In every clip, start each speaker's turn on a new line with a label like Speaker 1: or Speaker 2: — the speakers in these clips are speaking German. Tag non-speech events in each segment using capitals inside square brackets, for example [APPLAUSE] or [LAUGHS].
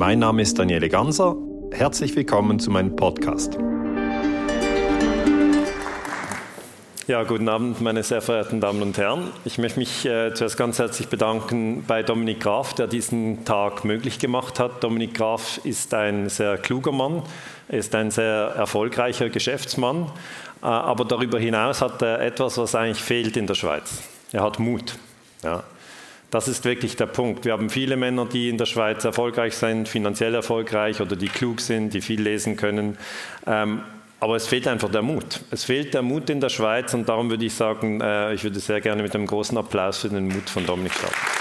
Speaker 1: Mein Name ist Daniele Ganser. Herzlich willkommen zu meinem Podcast.
Speaker 2: Ja, guten Abend, meine sehr verehrten Damen und Herren. Ich möchte mich äh, zuerst ganz herzlich bedanken bei Dominik Graf, der diesen Tag möglich gemacht hat. Dominik Graf ist ein sehr kluger Mann, ist ein sehr erfolgreicher Geschäftsmann, äh, aber darüber hinaus hat er etwas, was eigentlich fehlt in der Schweiz. Er hat Mut. Ja. Das ist wirklich der Punkt. Wir haben viele Männer, die in der Schweiz erfolgreich sind, finanziell erfolgreich oder die klug sind, die viel lesen können. Ähm, aber es fehlt einfach der Mut. Es fehlt der Mut in der Schweiz und darum würde ich sagen, äh, ich würde sehr gerne mit einem großen Applaus für den Mut von Dominik starten.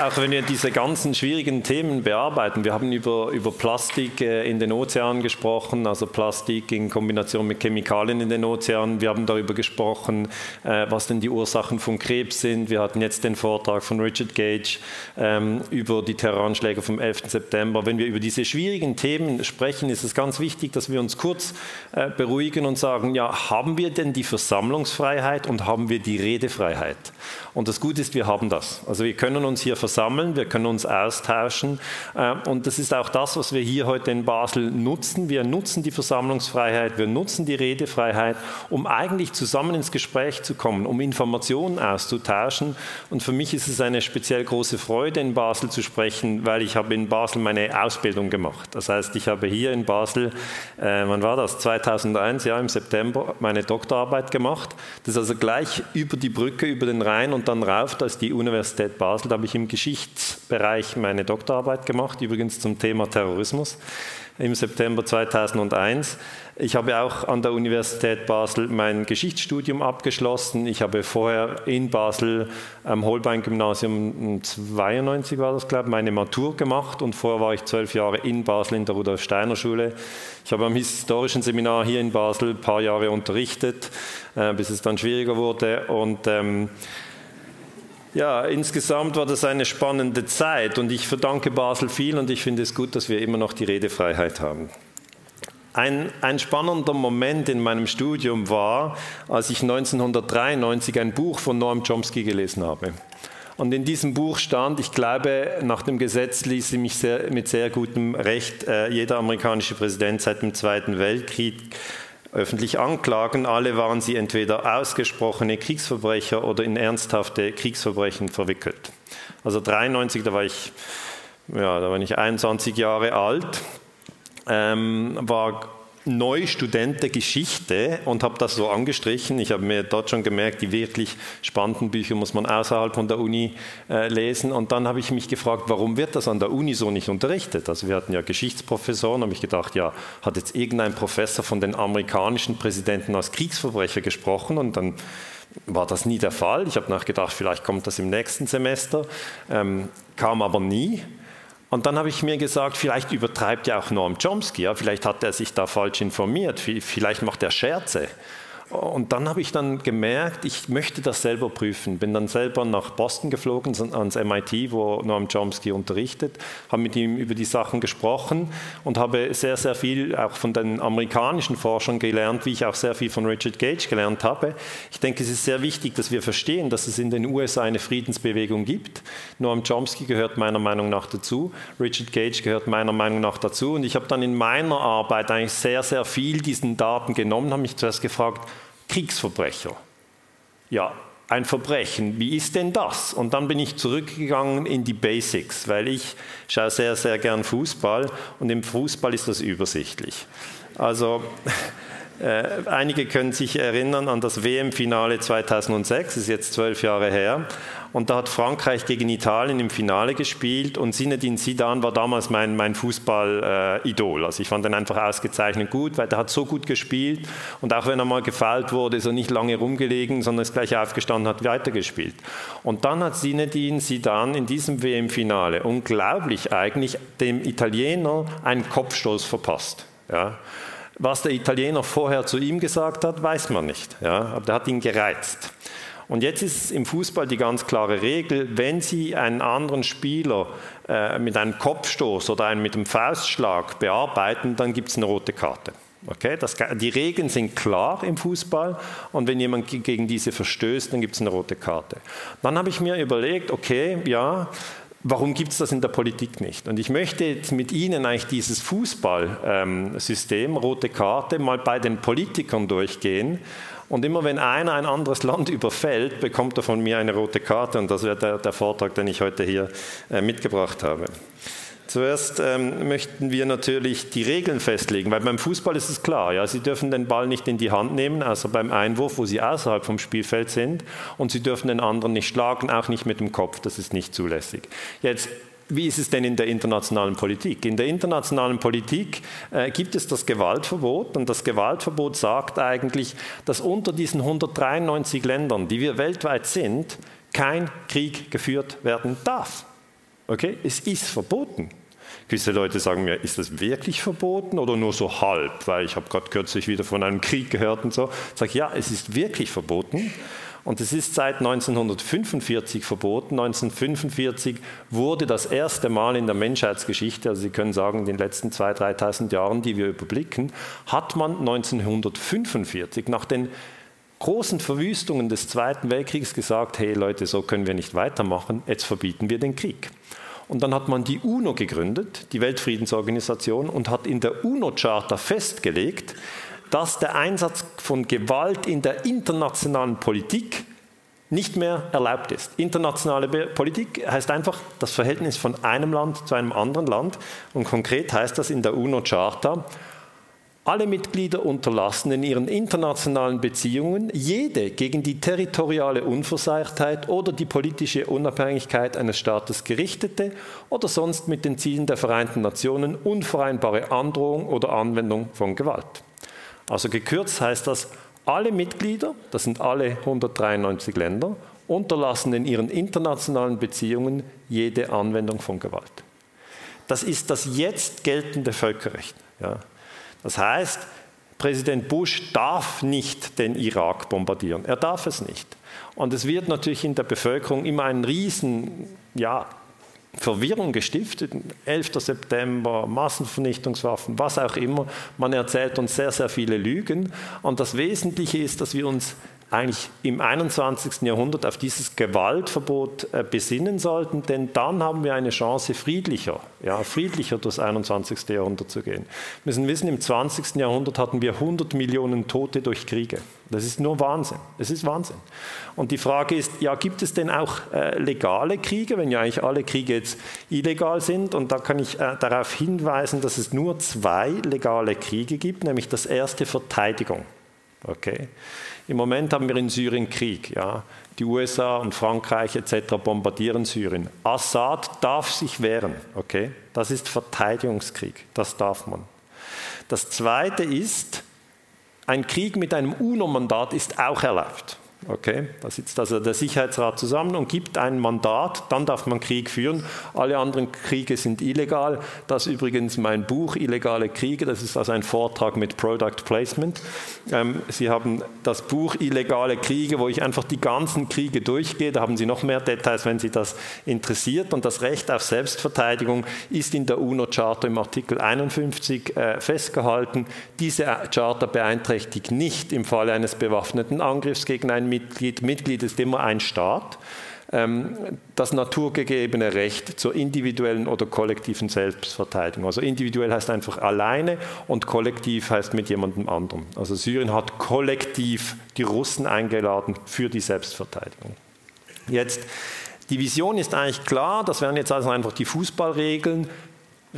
Speaker 2: Auch wenn wir diese ganzen schwierigen Themen bearbeiten, wir haben über, über Plastik äh, in den Ozeanen gesprochen, also Plastik in Kombination mit Chemikalien in den Ozeanen. Wir haben darüber gesprochen, äh, was denn die Ursachen von Krebs sind. Wir hatten jetzt den Vortrag von Richard Gage ähm, über die Terroranschläge vom 11. September. Wenn wir über diese schwierigen Themen sprechen, ist es ganz wichtig, dass wir uns kurz äh, beruhigen und sagen, ja, haben wir denn die Versammlungsfreiheit und haben wir die Redefreiheit? Und das Gute ist, wir haben das. Also wir können uns hier versammeln, wir können uns austauschen. Äh, und das ist auch das, was wir hier heute in Basel nutzen. Wir nutzen die Versammlungsfreiheit, wir nutzen die Redefreiheit, um eigentlich zusammen ins Gespräch zu kommen, um Informationen auszutauschen. Und für mich ist es eine speziell große Freude, in Basel zu sprechen, weil ich habe in Basel meine Ausbildung gemacht. Das heißt, ich habe hier in Basel, äh, wann war das? 2001, ja, im September, meine Doktorarbeit gemacht. Das ist also gleich über die Brücke, über den Rhein und dann rauf, da ist die Universität Basel, da habe ich im Geschichtsbereich meine Doktorarbeit gemacht, übrigens zum Thema Terrorismus im September 2001. Ich habe auch an der Universität Basel mein Geschichtsstudium abgeschlossen. Ich habe vorher in Basel am Holbein-Gymnasium 92 war das, glaube ich, meine Matur gemacht und vorher war ich zwölf Jahre in Basel in der Rudolf Steiner Schule. Ich habe am historischen Seminar hier in Basel ein paar Jahre unterrichtet, äh, bis es dann schwieriger wurde und ähm, ja, insgesamt war das eine spannende Zeit und ich verdanke Basel viel und ich finde es gut, dass wir immer noch die Redefreiheit haben. Ein, ein, spannender Moment in meinem Studium war, als ich 1993 ein Buch von Noam Chomsky gelesen habe. Und in diesem Buch stand, ich glaube, nach dem Gesetz ließ sie mich sehr, mit sehr gutem Recht äh, jeder amerikanische Präsident seit dem Zweiten Weltkrieg öffentlich anklagen. Alle waren sie entweder ausgesprochene Kriegsverbrecher oder in ernsthafte Kriegsverbrechen verwickelt. Also 93, da war ich, ja, da war ich 21 Jahre alt, ähm, war Neustudent Geschichte und habe das so angestrichen. Ich habe mir dort schon gemerkt, die wirklich spannenden Bücher muss man außerhalb von der Uni äh, lesen. Und dann habe ich mich gefragt, warum wird das an der Uni so nicht unterrichtet? Also wir hatten ja Geschichtsprofessoren, habe ich gedacht, ja, hat jetzt irgendein Professor von den amerikanischen Präsidenten als Kriegsverbrecher gesprochen und dann war das nie der Fall. Ich habe nachgedacht, vielleicht kommt das im nächsten Semester, ähm, kam aber nie. Und dann habe ich mir gesagt, vielleicht übertreibt ja auch Noam Chomsky, ja, vielleicht hat er sich da falsch informiert, vielleicht macht er Scherze. Und dann habe ich dann gemerkt, ich möchte das selber prüfen. Bin dann selber nach Boston geflogen, ans MIT, wo Noam Chomsky unterrichtet, habe mit ihm über die Sachen gesprochen und habe sehr, sehr viel auch von den amerikanischen Forschern gelernt, wie ich auch sehr viel von Richard Gage gelernt habe. Ich denke, es ist sehr wichtig, dass wir verstehen, dass es in den USA eine Friedensbewegung gibt. Noam Chomsky gehört meiner Meinung nach dazu, Richard Gage gehört meiner Meinung nach dazu. Und ich habe dann in meiner Arbeit eigentlich sehr, sehr viel diesen Daten genommen, habe mich zuerst gefragt, Kriegsverbrecher. Ja, ein Verbrechen, wie ist denn das? Und dann bin ich zurückgegangen in die Basics, weil ich schaue sehr, sehr gern Fußball und im Fußball ist das übersichtlich. Also [LAUGHS] äh, einige können sich erinnern an das WM-Finale 2006, das ist jetzt zwölf Jahre her. Und da hat Frankreich gegen Italien im Finale gespielt und Zinedine Zidane war damals mein, mein Fußball-Idol. also ich fand ihn einfach ausgezeichnet gut, weil er hat so gut gespielt und auch wenn er mal gefeilt wurde, ist er nicht lange rumgelegen, sondern ist gleich aufgestanden und hat weitergespielt. Und dann hat Zinedine Zidane in diesem WM-Finale unglaublich eigentlich dem Italiener einen Kopfstoß verpasst. Ja. Was der Italiener vorher zu ihm gesagt hat, weiß man nicht. Ja. Aber der hat ihn gereizt. Und jetzt ist im Fußball die ganz klare Regel, wenn Sie einen anderen Spieler äh, mit einem Kopfstoß oder einen mit einem Faustschlag bearbeiten, dann gibt es eine rote Karte. Okay? Das, die Regeln sind klar im Fußball und wenn jemand gegen diese verstößt, dann gibt es eine rote Karte. Dann habe ich mir überlegt, okay, ja, warum gibt es das in der Politik nicht? Und ich möchte jetzt mit Ihnen eigentlich dieses Fußballsystem, ähm, rote Karte, mal bei den Politikern durchgehen. Und immer wenn einer ein anderes Land [LAUGHS] überfällt, bekommt er von mir eine rote Karte. Und das wäre der, der Vortrag, den ich heute hier äh, mitgebracht habe. Zuerst ähm, möchten wir natürlich die Regeln festlegen, weil beim Fußball ist es klar, ja, Sie dürfen den Ball nicht in die Hand nehmen, also beim Einwurf, wo Sie außerhalb vom Spielfeld sind, und Sie dürfen den anderen nicht schlagen, auch nicht mit dem Kopf, das ist nicht zulässig. Jetzt wie ist es denn in der internationalen Politik? In der internationalen Politik äh, gibt es das Gewaltverbot und das Gewaltverbot sagt eigentlich, dass unter diesen 193 Ländern, die wir weltweit sind, kein Krieg geführt werden darf. Okay? Es ist verboten. Gewisse Leute sagen mir, ist das wirklich verboten oder nur so halb? Weil ich habe gerade kürzlich wieder von einem Krieg gehört und so. Ich sage, ja, es ist wirklich verboten. Und es ist seit 1945 verboten. 1945 wurde das erste Mal in der Menschheitsgeschichte, also Sie können sagen, in den letzten 2.000, 3.000 Jahren, die wir überblicken, hat man 1945 nach den großen Verwüstungen des Zweiten Weltkriegs gesagt, hey Leute, so können wir nicht weitermachen, jetzt verbieten wir den Krieg. Und dann hat man die UNO gegründet, die Weltfriedensorganisation, und hat in der UNO-Charta festgelegt, dass der Einsatz von Gewalt in der internationalen Politik nicht mehr erlaubt ist. Internationale Politik heißt einfach das Verhältnis von einem Land zu einem anderen Land. Und konkret heißt das in der UNO-Charta, alle Mitglieder unterlassen in ihren internationalen Beziehungen jede gegen die territoriale Unversehrtheit oder die politische Unabhängigkeit eines Staates gerichtete oder sonst mit den Zielen der Vereinten Nationen unvereinbare Androhung oder Anwendung von Gewalt. Also gekürzt heißt das, alle Mitglieder, das sind alle 193 Länder, unterlassen in ihren internationalen Beziehungen jede Anwendung von Gewalt. Das ist das jetzt geltende Völkerrecht. Ja. Das heißt, Präsident Bush darf nicht den Irak bombardieren. Er darf es nicht. Und es wird natürlich in der Bevölkerung immer ein riesen ja, Verwirrung gestiftet. 11. September, Massenvernichtungswaffen, was auch immer. Man erzählt uns sehr, sehr viele Lügen. Und das Wesentliche ist, dass wir uns eigentlich im 21. Jahrhundert auf dieses Gewaltverbot äh, besinnen sollten, denn dann haben wir eine Chance, friedlicher, ja, friedlicher durchs 21. Jahrhundert zu gehen. Wir müssen wissen, im 20. Jahrhundert hatten wir 100 Millionen Tote durch Kriege. Das ist nur Wahnsinn. Das ist Wahnsinn. Und die Frage ist, ja, gibt es denn auch äh, legale Kriege, wenn ja eigentlich alle Kriege jetzt illegal sind? Und da kann ich äh, darauf hinweisen, dass es nur zwei legale Kriege gibt, nämlich das erste Verteidigung. Okay. Im Moment haben wir in Syrien Krieg. Ja. Die USA und Frankreich etc. bombardieren Syrien. Assad darf sich wehren. Okay? Das ist Verteidigungskrieg. Das darf man. Das Zweite ist, ein Krieg mit einem UNO-Mandat ist auch erlaubt. Okay, da sitzt also der Sicherheitsrat zusammen und gibt ein Mandat, dann darf man Krieg führen. Alle anderen Kriege sind illegal. Das ist übrigens mein Buch Illegale Kriege, das ist also ein Vortrag mit Product Placement. Ähm, Sie haben das Buch Illegale Kriege, wo ich einfach die ganzen Kriege durchgehe. Da haben Sie noch mehr Details, wenn Sie das interessiert. Und das Recht auf Selbstverteidigung ist in der UNO-Charta im Artikel 51 äh, festgehalten. Diese Charta beeinträchtigt nicht im Falle eines bewaffneten Angriffs gegen ein Mitglied, Mitglied ist immer ein Staat, ähm, das naturgegebene Recht zur individuellen oder kollektiven Selbstverteidigung. Also individuell heißt einfach alleine und kollektiv heißt mit jemandem anderem. Also Syrien hat kollektiv die Russen eingeladen für die Selbstverteidigung. Jetzt, die Vision ist eigentlich klar, das wären jetzt also einfach die Fußballregeln.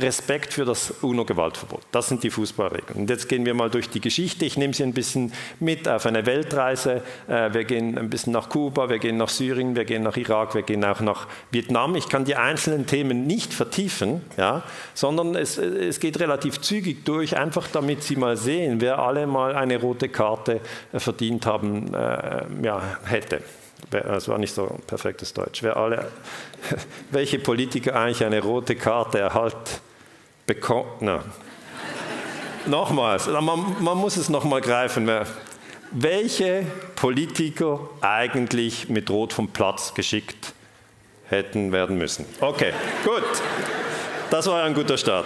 Speaker 2: Respekt für das UNO-Gewaltverbot. Das sind die Fußballregeln. Und jetzt gehen wir mal durch die Geschichte. Ich nehme Sie ein bisschen mit auf eine Weltreise. Äh, wir gehen ein bisschen nach Kuba, wir gehen nach Syrien, wir gehen nach Irak, wir gehen auch nach Vietnam. Ich kann die einzelnen Themen nicht vertiefen, ja, sondern es, es geht relativ zügig durch, einfach damit Sie mal sehen, wer alle mal eine rote Karte äh, verdient haben äh, ja, hätte. Das war nicht so perfektes Deutsch. Wer alle, [LAUGHS] welche Politiker eigentlich eine rote Karte erhalten bekommt. Nochmals, man, man muss es nochmal greifen. Welche Politiker eigentlich mit Rot vom Platz geschickt hätten werden müssen? Okay, gut. Das war ein guter Start.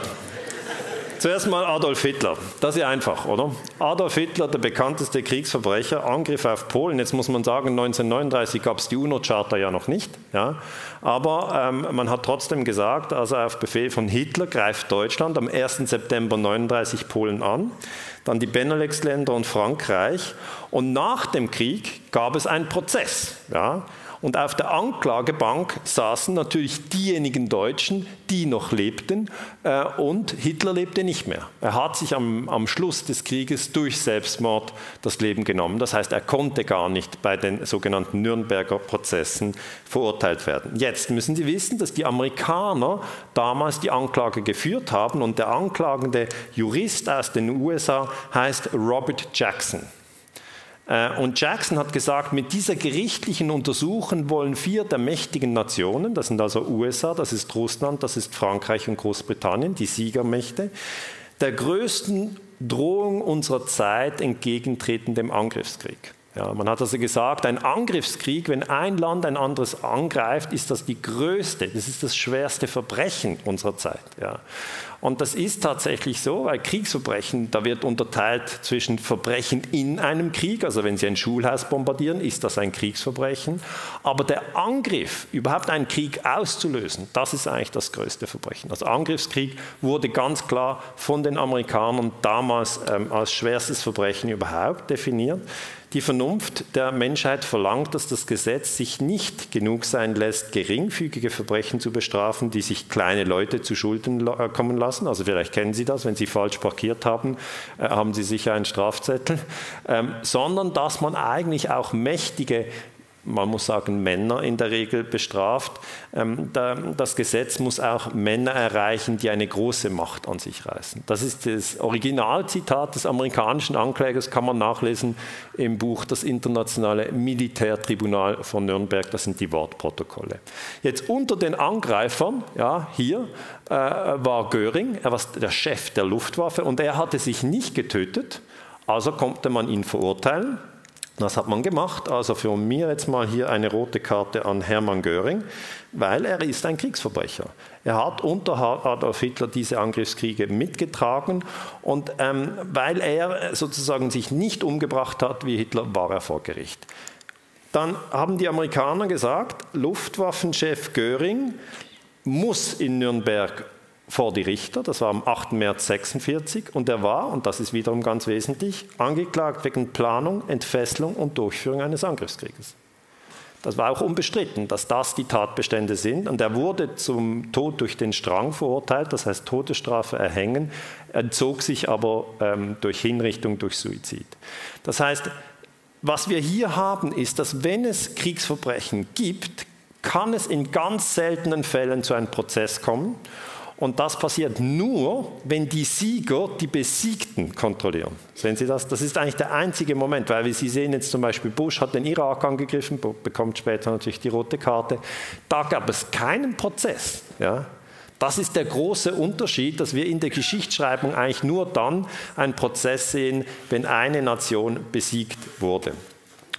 Speaker 2: Zuerst mal Adolf Hitler. Das ist ja einfach, oder? Adolf Hitler, der bekannteste Kriegsverbrecher, Angriff auf Polen. Jetzt muss man sagen, 1939 gab es die UNO-Charta ja noch nicht. Ja? Aber ähm, man hat trotzdem gesagt, also auf Befehl von Hitler greift Deutschland am 1. September 1939 Polen an, dann die Benelux-Länder und Frankreich. Und nach dem Krieg gab es einen Prozess. Ja? Und auf der Anklagebank saßen natürlich diejenigen Deutschen, die noch lebten äh, und Hitler lebte nicht mehr. Er hat sich am, am Schluss des Krieges durch Selbstmord das Leben genommen. Das heißt, er konnte gar nicht bei den sogenannten Nürnberger Prozessen verurteilt werden. Jetzt müssen Sie wissen, dass die Amerikaner damals die Anklage geführt haben und der anklagende Jurist aus den USA heißt Robert Jackson. Äh, und Jackson hat gesagt, mit dieser gerichtlichen Untersuchung wollen vier der mächtigen Nationen, das sind also USA, das ist Russland, das ist Frankreich und Großbritannien, die Siegermächte, der größten Drohung unserer Zeit entgegentreten dem Angriffskrieg. Ja, man hat also gesagt, ein Angriffskrieg, wenn ein Land ein anderes angreift, ist das die größte, das ist das schwerste Verbrechen unserer Zeit. Ja. Und das ist tatsächlich so, weil Kriegsverbrechen, da wird unterteilt zwischen Verbrechen in einem Krieg, also wenn Sie ein Schulhaus bombardieren, ist das ein Kriegsverbrechen. Aber der Angriff, überhaupt einen Krieg auszulösen, das ist eigentlich das größte Verbrechen. Also Angriffskrieg wurde ganz klar von den Amerikanern damals ähm, als schwerstes Verbrechen überhaupt definiert. Die Vernunft der Menschheit verlangt, dass das Gesetz sich nicht genug sein lässt, geringfügige Verbrechen zu bestrafen, die sich kleine Leute zu Schulden äh, kommen lassen. Also vielleicht kennen Sie das, wenn Sie falsch parkiert haben, äh, haben Sie sicher einen Strafzettel. Ähm, sondern dass man eigentlich auch mächtige man muss sagen, Männer in der Regel bestraft. Ähm, das Gesetz muss auch Männer erreichen, die eine große Macht an sich reißen. Das ist das Originalzitat des amerikanischen Anklägers, kann man nachlesen im Buch Das internationale Militärtribunal von Nürnberg. Das sind die Wortprotokolle. Jetzt unter den Angreifern, ja, hier äh, war Göring, er war der Chef der Luftwaffe und er hatte sich nicht getötet, also konnte man ihn verurteilen. Das hat man gemacht. Also für mir jetzt mal hier eine rote Karte an Hermann Göring, weil er ist ein Kriegsverbrecher. Er hat unter Adolf Hitler diese Angriffskriege mitgetragen und ähm, weil er sozusagen sich nicht umgebracht hat wie Hitler, war er vor Gericht. Dann haben die Amerikaner gesagt, Luftwaffenchef Göring muss in Nürnberg vor die Richter, das war am 8. März 1946, und er war, und das ist wiederum ganz wesentlich, angeklagt wegen Planung, Entfesselung und Durchführung eines Angriffskrieges. Das war auch unbestritten, dass das die Tatbestände sind. Und er wurde zum Tod durch den Strang verurteilt, das heißt Todesstrafe erhängen, entzog sich aber ähm, durch Hinrichtung, durch Suizid. Das heißt, was wir hier haben, ist, dass wenn es Kriegsverbrechen gibt, kann es in ganz seltenen Fällen zu einem Prozess kommen. Und das passiert nur, wenn die Sieger die Besiegten kontrollieren. Sehen Sie das? Das ist eigentlich der einzige Moment, weil wie Sie sehen jetzt zum Beispiel, Bush hat den Irak angegriffen, bekommt später natürlich die rote Karte. Da gab es keinen Prozess. Ja? Das ist der große Unterschied, dass wir in der Geschichtsschreibung eigentlich nur dann einen Prozess sehen, wenn eine Nation besiegt wurde.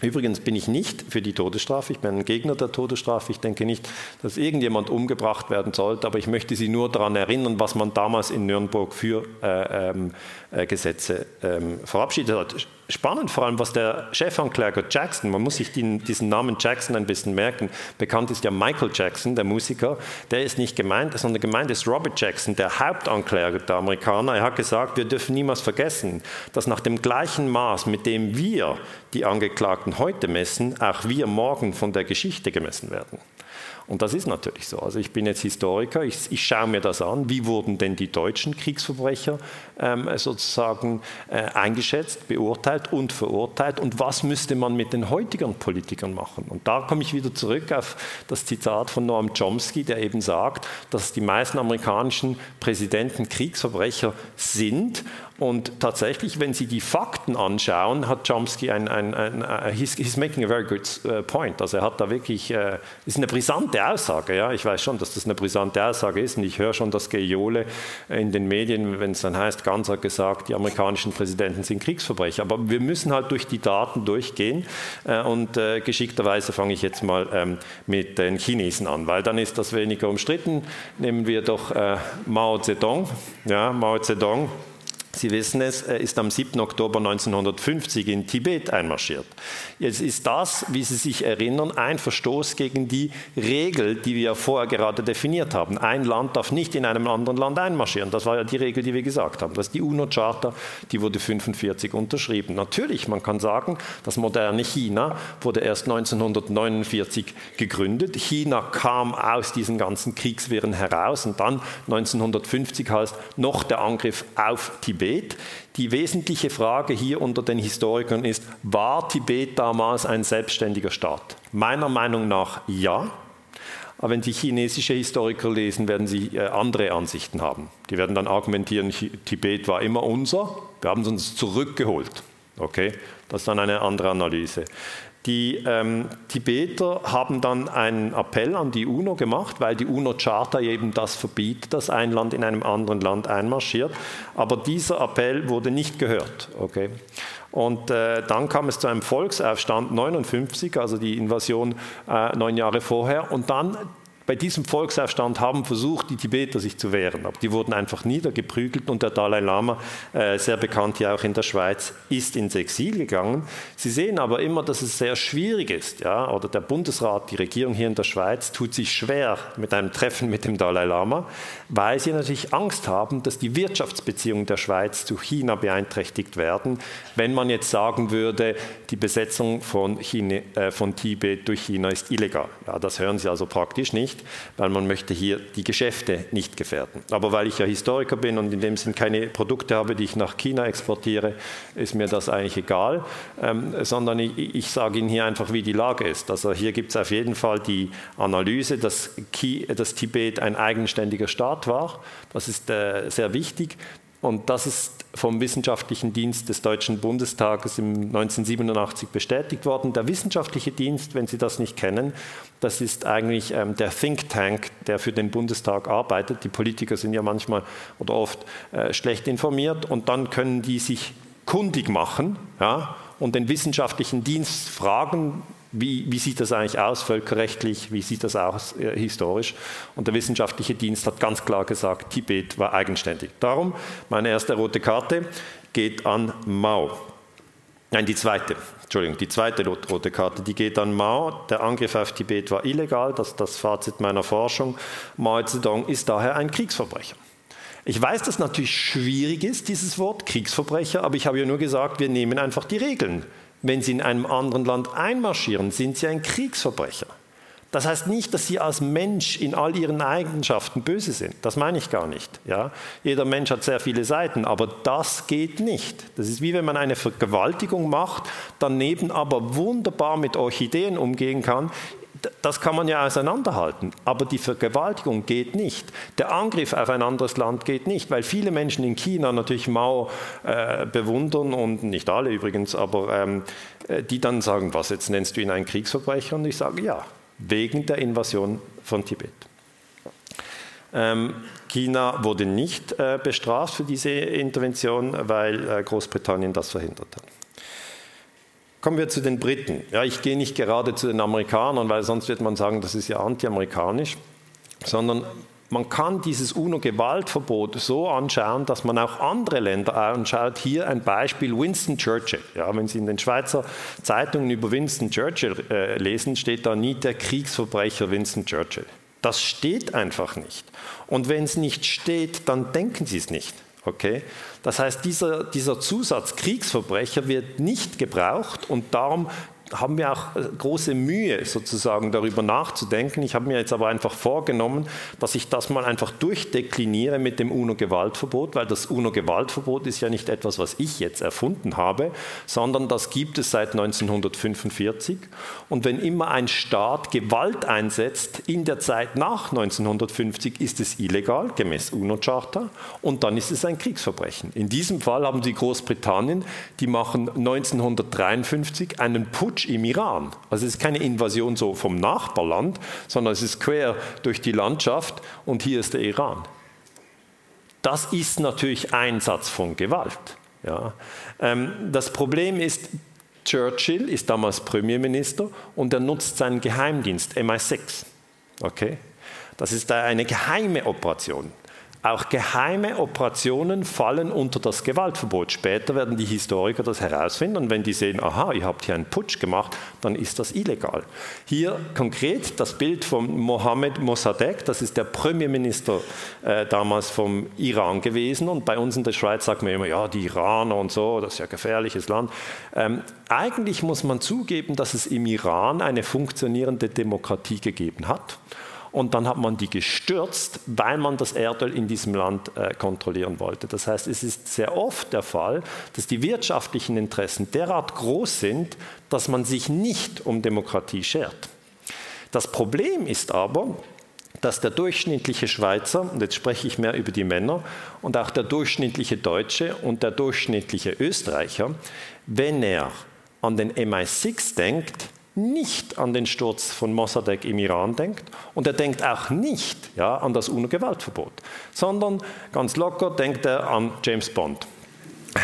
Speaker 2: Übrigens bin ich nicht für die Todesstrafe, ich bin ein Gegner der Todesstrafe. Ich denke nicht, dass irgendjemand umgebracht werden sollte, aber ich möchte Sie nur daran erinnern, was man damals in Nürnberg für äh, ähm, äh, Gesetze ähm, verabschiedet hat. Spannend vor allem, was der Chefankläger Jackson, man muss sich den, diesen Namen Jackson ein bisschen merken, bekannt ist ja Michael Jackson, der Musiker, der ist nicht gemeint, sondern gemeint ist Robert Jackson, der Hauptankläger der Amerikaner. Er hat gesagt, wir dürfen niemals vergessen, dass nach dem gleichen Maß, mit dem wir die Angeklagten heute messen, auch wir morgen von der Geschichte gemessen werden. Und das ist natürlich so. Also ich bin jetzt Historiker, ich, ich schaue mir das an, wie wurden denn die deutschen Kriegsverbrecher ähm, sozusagen äh, eingeschätzt, beurteilt und verurteilt und was müsste man mit den heutigen Politikern machen. Und da komme ich wieder zurück auf das Zitat von Noam Chomsky, der eben sagt, dass die meisten amerikanischen Präsidenten Kriegsverbrecher sind Und tatsächlich, wenn Sie die Fakten anschauen, hat Chomsky ein, ein, ein, ein he's, making a very good uh, point. Also er hat da wirklich, äh, ist eine brisante Aussage. Ja, ich weiß schon, dass das eine brisante Aussage ist, und ich höre schon das Geole in den Medien, wenn es dann heißt, Ganz hat gesagt, die amerikanischen Präsidenten sind Kriegsverbrecher. Aber wir müssen halt durch die Daten durchgehen. Äh, und äh, geschickterweise fange ich jetzt mal ähm, mit den Chinesen an, weil dann ist das weniger umstritten. Nehmen wir doch äh, Mao Zedong. Ja, Mao Zedong Sie wissen es, er ist am 7. Oktober 1950 in Tibet einmarschiert. Jetzt ist das, wie Sie sich erinnern, ein Verstoß gegen die Regel, die wir vorher gerade definiert haben. Ein Land darf nicht in einem anderen Land einmarschieren. Das war ja die Regel, die wir gesagt haben. Das ist die UNO-Charta, die wurde 1945 unterschrieben. Natürlich, man kann sagen, das moderne China wurde erst 1949 gegründet. China kam aus diesen ganzen Kriegswirren heraus und dann 1950 heißt noch der Angriff auf Tibet. Tibet. Die wesentliche Frage hier unter den Historikern ist, war Tibet damals ein selbstständiger Staat? Meiner Meinung nach ja. Aber wenn Sie chinesische Historiker lesen, werden Sie äh, andere Ansichten haben. Die werden dann argumentieren, Tibet war immer unser, wir haben es uns zurückgeholt. Okay, das ist dann eine andere Analyse. Die ähm, Tibeter haben dann einen Appell an die UNO gemacht, weil die UNO-Charta eben das verbietet, dass ein Land in einem anderen Land einmarschiert. Aber dieser Appell wurde nicht gehört. Okay? Und äh, dann kam es zu einem Volksaufstand 59, also die Invasion äh, neun Jahre vorher. Und dann bei diesem Volksaufstand haben versucht, die Tibeter sich zu wehren, aber die wurden einfach niedergeprügelt und der Dalai Lama, äh, sehr bekannt hier auch in der Schweiz, ist ins Exil gegangen. Sie sehen aber immer, dass es sehr schwierig ist, ja, oder der Bundesrat, die Regierung hier in der Schweiz tut sich schwer mit einem Treffen mit dem Dalai Lama, weil sie natürlich Angst haben, dass die Wirtschaftsbeziehungen der Schweiz zu China beeinträchtigt werden, wenn man jetzt sagen würde, die Besetzung von, China, äh, von Tibet durch China ist illegal. Ja, das hören Sie also praktisch nicht nicht, weil man möchte hier die Geschäfte nicht gefährden. Aber weil ich ja Historiker bin und in dem Sinn keine Produkte habe, die ich nach China exportiere, ist mir das eigentlich egal, ähm, sondern ich, ich, sage Ihnen hier einfach, wie die Lage ist. Also hier gibt es auf jeden Fall die Analyse, dass, Ki, dass Tibet ein eigenständiger Staat war. Das ist äh, sehr wichtig. Und das ist vom Wissenschaftlichen Dienst des Deutschen Bundestages im 1987 bestätigt worden. Der wissenschaftliche Dienst, wenn Sie das nicht kennen, das ist eigentlich ähm, der Think Tank, der für den Bundestag arbeitet. Die Politiker sind ja manchmal oder oft äh, schlecht informiert und dann können die sich kundig machen ja, und den wissenschaftlichen Dienst fragen, wie, wie, sieht das eigentlich aus völkerrechtlich, wie sieht das aus äh, historisch. Und der wissenschaftliche Dienst hat ganz klar gesagt, Tibet war eigenständig. Darum, meine erste rote Karte geht an Mao. Nein, die zweite. Entschuldigung, die zweite rote Karte, die geht an Mao. Der Angriff auf Tibet war illegal, das ist das Fazit meiner Forschung. Mao Zedong ist daher ein Kriegsverbrecher. Ich weiß, dass natürlich schwierig ist, dieses Wort Kriegsverbrecher, aber ich habe ja nur gesagt, wir nehmen einfach die Regeln wenn sie in einem anderen Land einmarschieren, sind sie ein Kriegsverbrecher. Das heißt nicht, dass sie als Mensch in all ihren Eigenschaften böse sind. Das meine ich gar nicht. Ja? Jeder Mensch hat sehr viele Seiten, aber das geht nicht. Das ist wie wenn man eine Vergewaltigung macht, daneben aber wunderbar mit Orchideen umgehen kann das kann man ja auseinanderhalten. Aber die Vergewaltigung geht nicht. Der Angriff auf ein anderes Land geht nicht, weil viele Menschen in China natürlich Mao äh, bewundern und nicht alle übrigens, aber ähm, äh, die dann sagen, was, jetzt nennst du ihn einen Kriegsverbrecher? Und ich sage ja, wegen der Invasion von Tibet. Ähm, China wurde nicht äh, bestraft für diese Intervention, weil äh, Großbritannien das verhindert hat. Kommen wir zu den Briten. Ja, ich gehe nicht gerade zu den Amerikanern, weil sonst wird man sagen, das ist ja anti-amerikanisch, sondern man kann dieses UNO-Gewaltverbot so anschauen, dass man auch andere Länder anschaut. Hier ein Beispiel Winston Churchill. Ja, wenn Sie in den Schweizer Zeitungen über Winston Churchill äh, lesen, steht da nie der Kriegsverbrecher Winston Churchill. Das steht einfach nicht. Und wenn es nicht steht, dann denken Sie es nicht. Okay? Das heißt, dieser, dieser Zusatz Kriegsverbrecher wird nicht gebraucht und darum haben wir auch äh, große Mühe, sozusagen darüber nachzudenken. Ich habe mir jetzt aber einfach vorgenommen, dass ich das mal einfach durchdekliniere mit dem UNO-Gewaltverbot, weil das UNO-Gewaltverbot ist ja nicht etwas, was ich jetzt erfunden habe, sondern das gibt es seit 1945. Und wenn immer ein Staat Gewalt einsetzt in der Zeit nach 1950, ist es illegal, gemäß UNO-Charta, und dann ist es ein Kriegsverbrechen. In diesem Fall haben Sie Großbritannien, die machen 1953 einen Putsch im Iran. Also es ist keine Invasion so vom Nachbarland, sondern es ist quer durch die Landschaft und hier ist der Iran. Das ist natürlich Einsatz von Gewalt. Ja. Ähm, das Problem ist, Churchill ist damals Premierminister und er nutzt seinen Geheimdienst MI6. Okay? Das ist eine geheime Operation. Auch geheime Operationen fallen unter das Gewaltverbot. Später werden die Historiker das herausfinden und wenn die sehen, aha, ihr habt hier einen Putsch gemacht, dann ist das illegal. Hier konkret das Bild von Mohammed Mossadegh, das ist der Premierminister äh, damals vom Iran gewesen und bei uns in der Schweiz sagt man immer, ja, die Iraner und so, das ist ja ein gefährliches Land. Ähm, eigentlich muss man zugeben, dass es im Iran eine funktionierende Demokratie gegeben hat und dann hat man die gestürzt, weil man das Erdöl in diesem Land äh, kontrollieren wollte. Das heißt, es ist sehr oft der Fall, dass die wirtschaftlichen Interessen derart groß sind, dass man sich nicht um Demokratie schert. Das Problem ist aber, dass der durchschnittliche Schweizer, und jetzt spreche ich mehr über die Männer, und auch der durchschnittliche Deutsche und der durchschnittliche Österreicher, wenn er an den MI6 denkt, nicht an den Sturz von Mossadegh im Iran denkt und er denkt auch nicht ja, an das UNO-Gewaltverbot, sondern ganz locker denkt er an James Bond. [LAUGHS]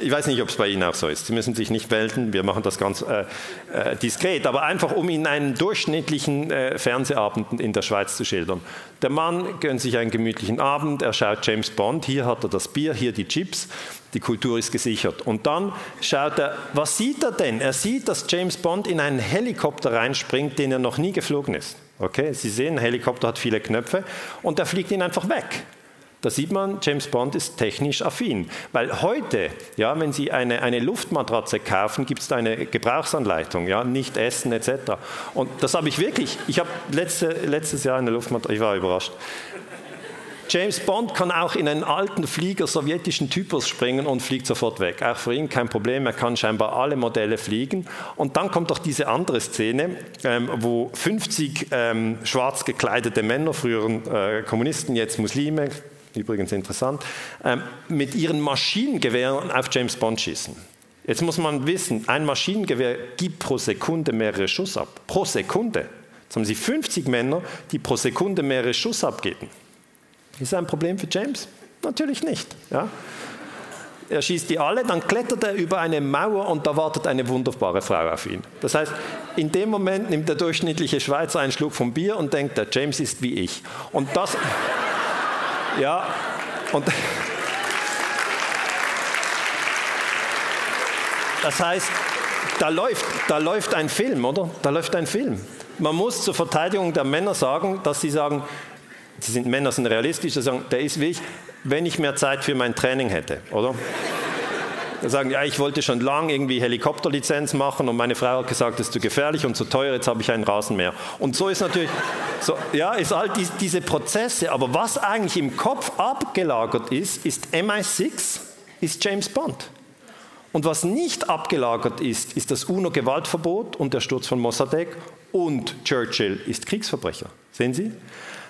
Speaker 2: Ich weiß nicht, ob es bei Ihnen auch so ist. Sie müssen sich nicht melden, wir machen das ganz äh, äh, diskret, aber einfach, um Ihnen einen durchschnittlichen äh, Fernsehabend in der Schweiz zu schildern. Der Mann gönnt sich einen gemütlichen Abend, er schaut James Bond, hier hat er das Bier, hier die Chips, die Kultur ist gesichert. Und dann schaut er, was sieht er denn? Er sieht, dass James Bond in einen Helikopter reinspringt, den er noch nie geflogen ist. Okay, Sie sehen, ein Helikopter hat viele Knöpfe und er fliegt ihn einfach weg. Da sieht man, James Bond ist technisch affin. Weil heute, ja, wenn Sie eine, eine Luftmatratze kaufen, gibt es da eine Gebrauchsanleitung, ja, nicht essen etc. Und das habe ich wirklich, ich habe letzte, letztes Jahr eine Luftmatratze, ich war überrascht. James Bond kann auch in einen alten Flieger sowjetischen Typus springen und fliegt sofort weg. Auch für ihn kein Problem, er kann scheinbar alle Modelle fliegen. Und dann kommt doch diese andere Szene, ähm, wo 50 ähm, schwarz gekleidete Männer, früheren äh, Kommunisten, jetzt Muslime, übrigens interessant, ähm, mit ihren Maschinengewehren auf James Bond schießen. Jetzt muss man wissen, ein Maschinengewehr gibt pro Sekunde mehrere Schuss ab. Pro Sekunde. Jetzt haben Sie 50 Männer, die pro Sekunde mehrere Schuss abgeben. Ist das ein Problem für James? Natürlich nicht. Ja? Er schießt die alle, dann klettert er über eine Mauer und da wartet eine wunderbare Frau auf ihn. Das heißt, in dem Moment nimmt der durchschnittliche Schweizer einen Schluck vom Bier und denkt, der James ist wie ich. Und das. Ja, und das heißt, da läuft, da läuft ein Film, oder? Da läuft ein Film. Man muss zur Verteidigung der Männer sagen, dass sie sagen, sie sind Männer sind realistisch, sie sagen, der ist wie ich, wenn ich mehr Zeit für mein Training hätte, oder? sagen, ja, ich wollte schon lange irgendwie Helikopterlizenz machen und meine Frau hat gesagt, das ist zu gefährlich und zu teuer, jetzt habe ich einen Rasenmäher. Und so ist natürlich, so, ja, ist all die, diese Prozesse. Aber was eigentlich im Kopf abgelagert ist, ist MI6, ist James Bond. Und was nicht abgelagert ist, ist das UNO-Gewaltverbot und der Sturz von Mossadegh und Churchill ist Kriegsverbrecher. Sehen Sie?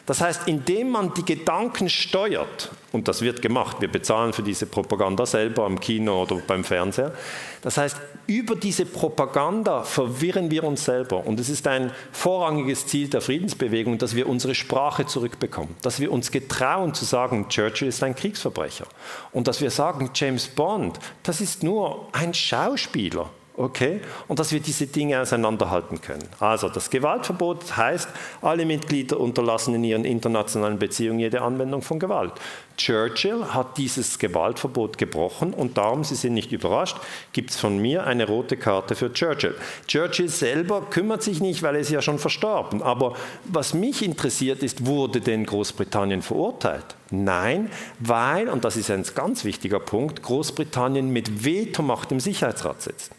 Speaker 2: Das heißt, indem man die Gedanken steuert, und das wird gemacht, wir bezahlen für diese Propaganda selber am Kino oder beim Fernseher, das heißt, über diese Propaganda verwirren wir uns selber. Und es ist ein vorrangiges Ziel der Friedensbewegung, dass wir unsere Sprache zurückbekommen, dass wir uns getrauen zu sagen, Churchill ist ein Kriegsverbrecher. Und dass wir sagen, James Bond, das ist nur ein Schauspieler. Okay? Und dass wir diese Dinge auseinanderhalten können. Also das Gewaltverbot heißt, alle Mitglieder unterlassen in ihren internationalen Beziehungen jede Anwendung von Gewalt. Churchill hat dieses Gewaltverbot gebrochen und darum, Sie sind nicht überrascht, gibt es von mir eine rote Karte für Churchill. Churchill selber kümmert sich nicht, weil er ist ja schon verstorben. Aber was mich interessiert ist, wurde denn Großbritannien verurteilt? Nein, weil, und das ist ein ganz wichtiger Punkt, Großbritannien mit Vetomacht im Sicherheitsrat sitzt.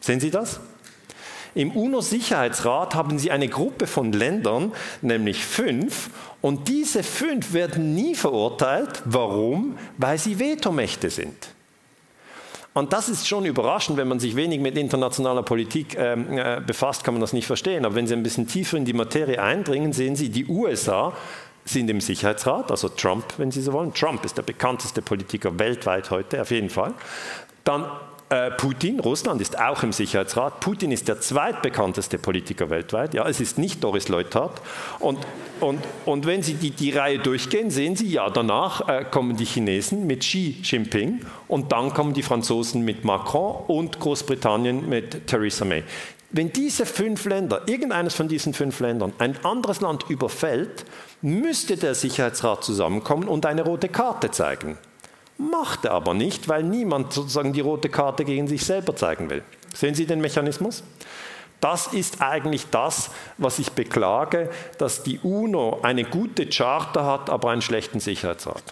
Speaker 2: Sehen Sie das? Im UNO-Sicherheitsrat haben Sie eine Gruppe von Ländern, nämlich fünf, und diese fünf werden nie verurteilt. Warum? Weil sie Vetomächte sind. Und das ist schon überraschend, wenn man sich wenig mit internationaler Politik ähm, äh, befasst, kann man das nicht verstehen. Aber wenn Sie ein bisschen tiefer in die Materie eindringen, sehen Sie, die USA sind im Sicherheitsrat, also Trump, wenn Sie so wollen. Trump ist der bekannteste Politiker weltweit heute, auf jeden Fall. Dann Putin, Russland ist auch im Sicherheitsrat. Putin ist der zweitbekannteste Politiker weltweit. Ja, es ist nicht Doris Leuthard. Und, und, und wenn Sie die, die Reihe durchgehen, sehen Sie, ja, danach äh, kommen die Chinesen mit Xi Jinping und dann kommen die Franzosen mit Macron und Großbritannien mit Theresa May. Wenn diese fünf Länder, irgendeines von diesen fünf Ländern, ein anderes Land überfällt, müsste der Sicherheitsrat zusammenkommen und eine rote Karte zeigen. Macht er aber nicht, weil niemand sozusagen die rote Karte gegen sich selber zeigen will. Sehen Sie den Mechanismus? Das ist eigentlich das, was ich beklage, dass die UNO eine gute Charta hat, aber einen schlechten Sicherheitsrat.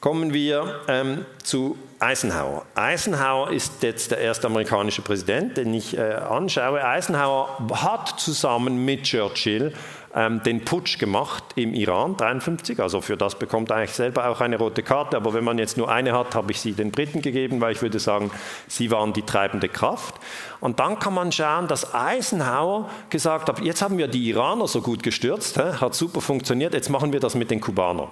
Speaker 2: Kommen wir ähm, zu Eisenhower. Eisenhower ist jetzt der erste amerikanische Präsident, den ich äh, anschaue. Eisenhower hat zusammen mit Churchill ähm, den Putsch gemacht im Iran 53. Also für das bekommt er eigentlich selber auch eine rote Karte. Aber wenn man jetzt nur eine hat, habe ich sie den Briten gegeben, weil ich würde sagen, sie waren die treibende Kraft. Und dann kann man schauen, dass Eisenhower gesagt hat, jetzt haben wir die Iraner so gut gestürzt, hat super funktioniert, jetzt machen wir das mit den Kubanern.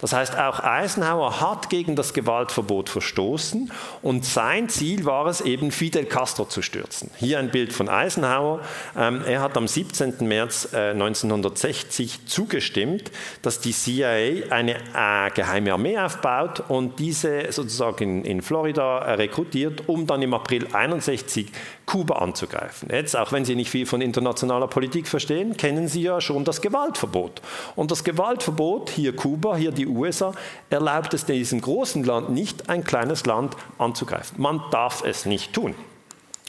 Speaker 2: Das heißt, auch Eisenhower hat gegen das Gewaltverbot verstoßen und sein Ziel war es eben, Fidel Castro zu stürzen. Hier ein Bild von Eisenhower. Ähm, er hat am 17. März 1960 äh, zugestimmt, dass die CIA eine äh, geheime Armee aufbaut und diese sozusagen in, Florida rekrutiert, um dann im April 61 Kuba anzugreifen. Jetzt, auch wenn Sie nicht viel von internationaler Politik verstehen, kennen Sie ja schon das Gewaltverbot. Und das Gewaltverbot, hier Kuba, hier die USA, erlaubt es diesem großen Land nicht, ein kleines Land anzugreifen. Man darf es nicht tun.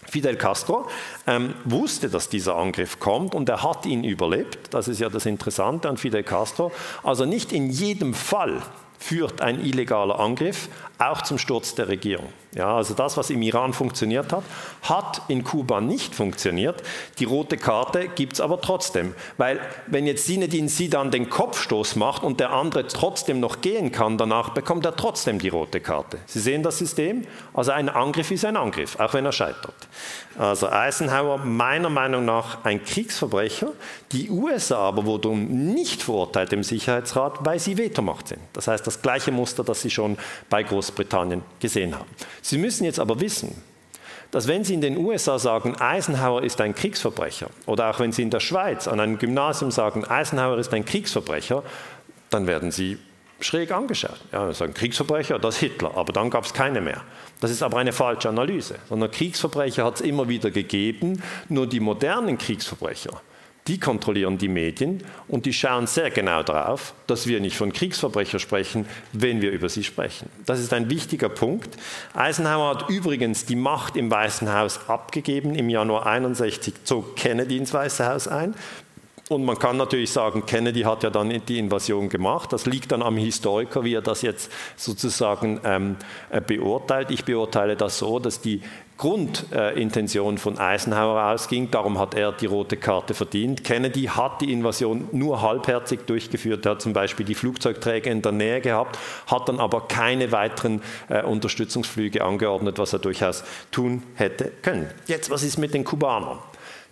Speaker 2: Fidel Castro ähm, wusste, dass dieser Angriff kommt und er hat ihn überlebt. Das ist ja das Interessante an Fidel Castro. Also nicht in jedem Fall führt ein illegaler Angriff auch zum Sturz der Regierung. Ja, also das, was im Iran funktioniert hat, hat in Kuba nicht funktioniert. Die rote Karte gibt es aber trotzdem. Weil wenn jetzt Sinedin Sidan den Kopfstoß macht und der andere trotzdem noch gehen kann danach, bekommt er trotzdem die rote Karte. Sie sehen das System? Also ein Angriff ist ein Angriff, auch wenn er scheitert. Also Eisenhower meiner Meinung nach ein Kriegsverbrecher. Die USA aber wurden nicht verurteilt im Sicherheitsrat, weil sie Vetomacht sind. Das heißt, das gleiche Muster, das Sie schon bei Großbritannien gesehen haben. Sie müssen jetzt aber wissen, dass wenn Sie in den USA sagen, Eisenhower ist ein Kriegsverbrecher, oder auch wenn Sie in der Schweiz an einem Gymnasium sagen, Eisenhower ist ein Kriegsverbrecher, dann werden Sie schräg angeschaut. Ja, sagen Kriegsverbrecher, das Hitler, aber dann gab es keine mehr. Das ist aber eine falsche Analyse, sondern Kriegsverbrecher hat es immer wieder gegeben, nur die modernen Kriegsverbrecher die kontrollieren die Medien und die schauen sehr genau darauf, dass wir nicht von Kriegsverbrechern sprechen, wenn wir über sie sprechen. Das ist ein wichtiger Punkt. Eisenhower hat übrigens die Macht im Weißen Haus abgegeben. Im Januar 61 zog Kennedy ins Weiße Haus ein. Und man kann natürlich sagen, Kennedy hat ja dann die Invasion gemacht. Das liegt dann am Historiker, wie er das jetzt sozusagen ähm, äh, beurteilt. Ich beurteile das so, dass die Grundintention von Eisenhower ausging. Darum hat er die rote Karte verdient. Kennedy hat die Invasion nur halbherzig durchgeführt. Er hat zum Beispiel die Flugzeugträger in der Nähe gehabt, hat dann aber keine weiteren äh, Unterstützungsflüge angeordnet, was er durchaus tun hätte können. Jetzt, was ist mit den Kubanern?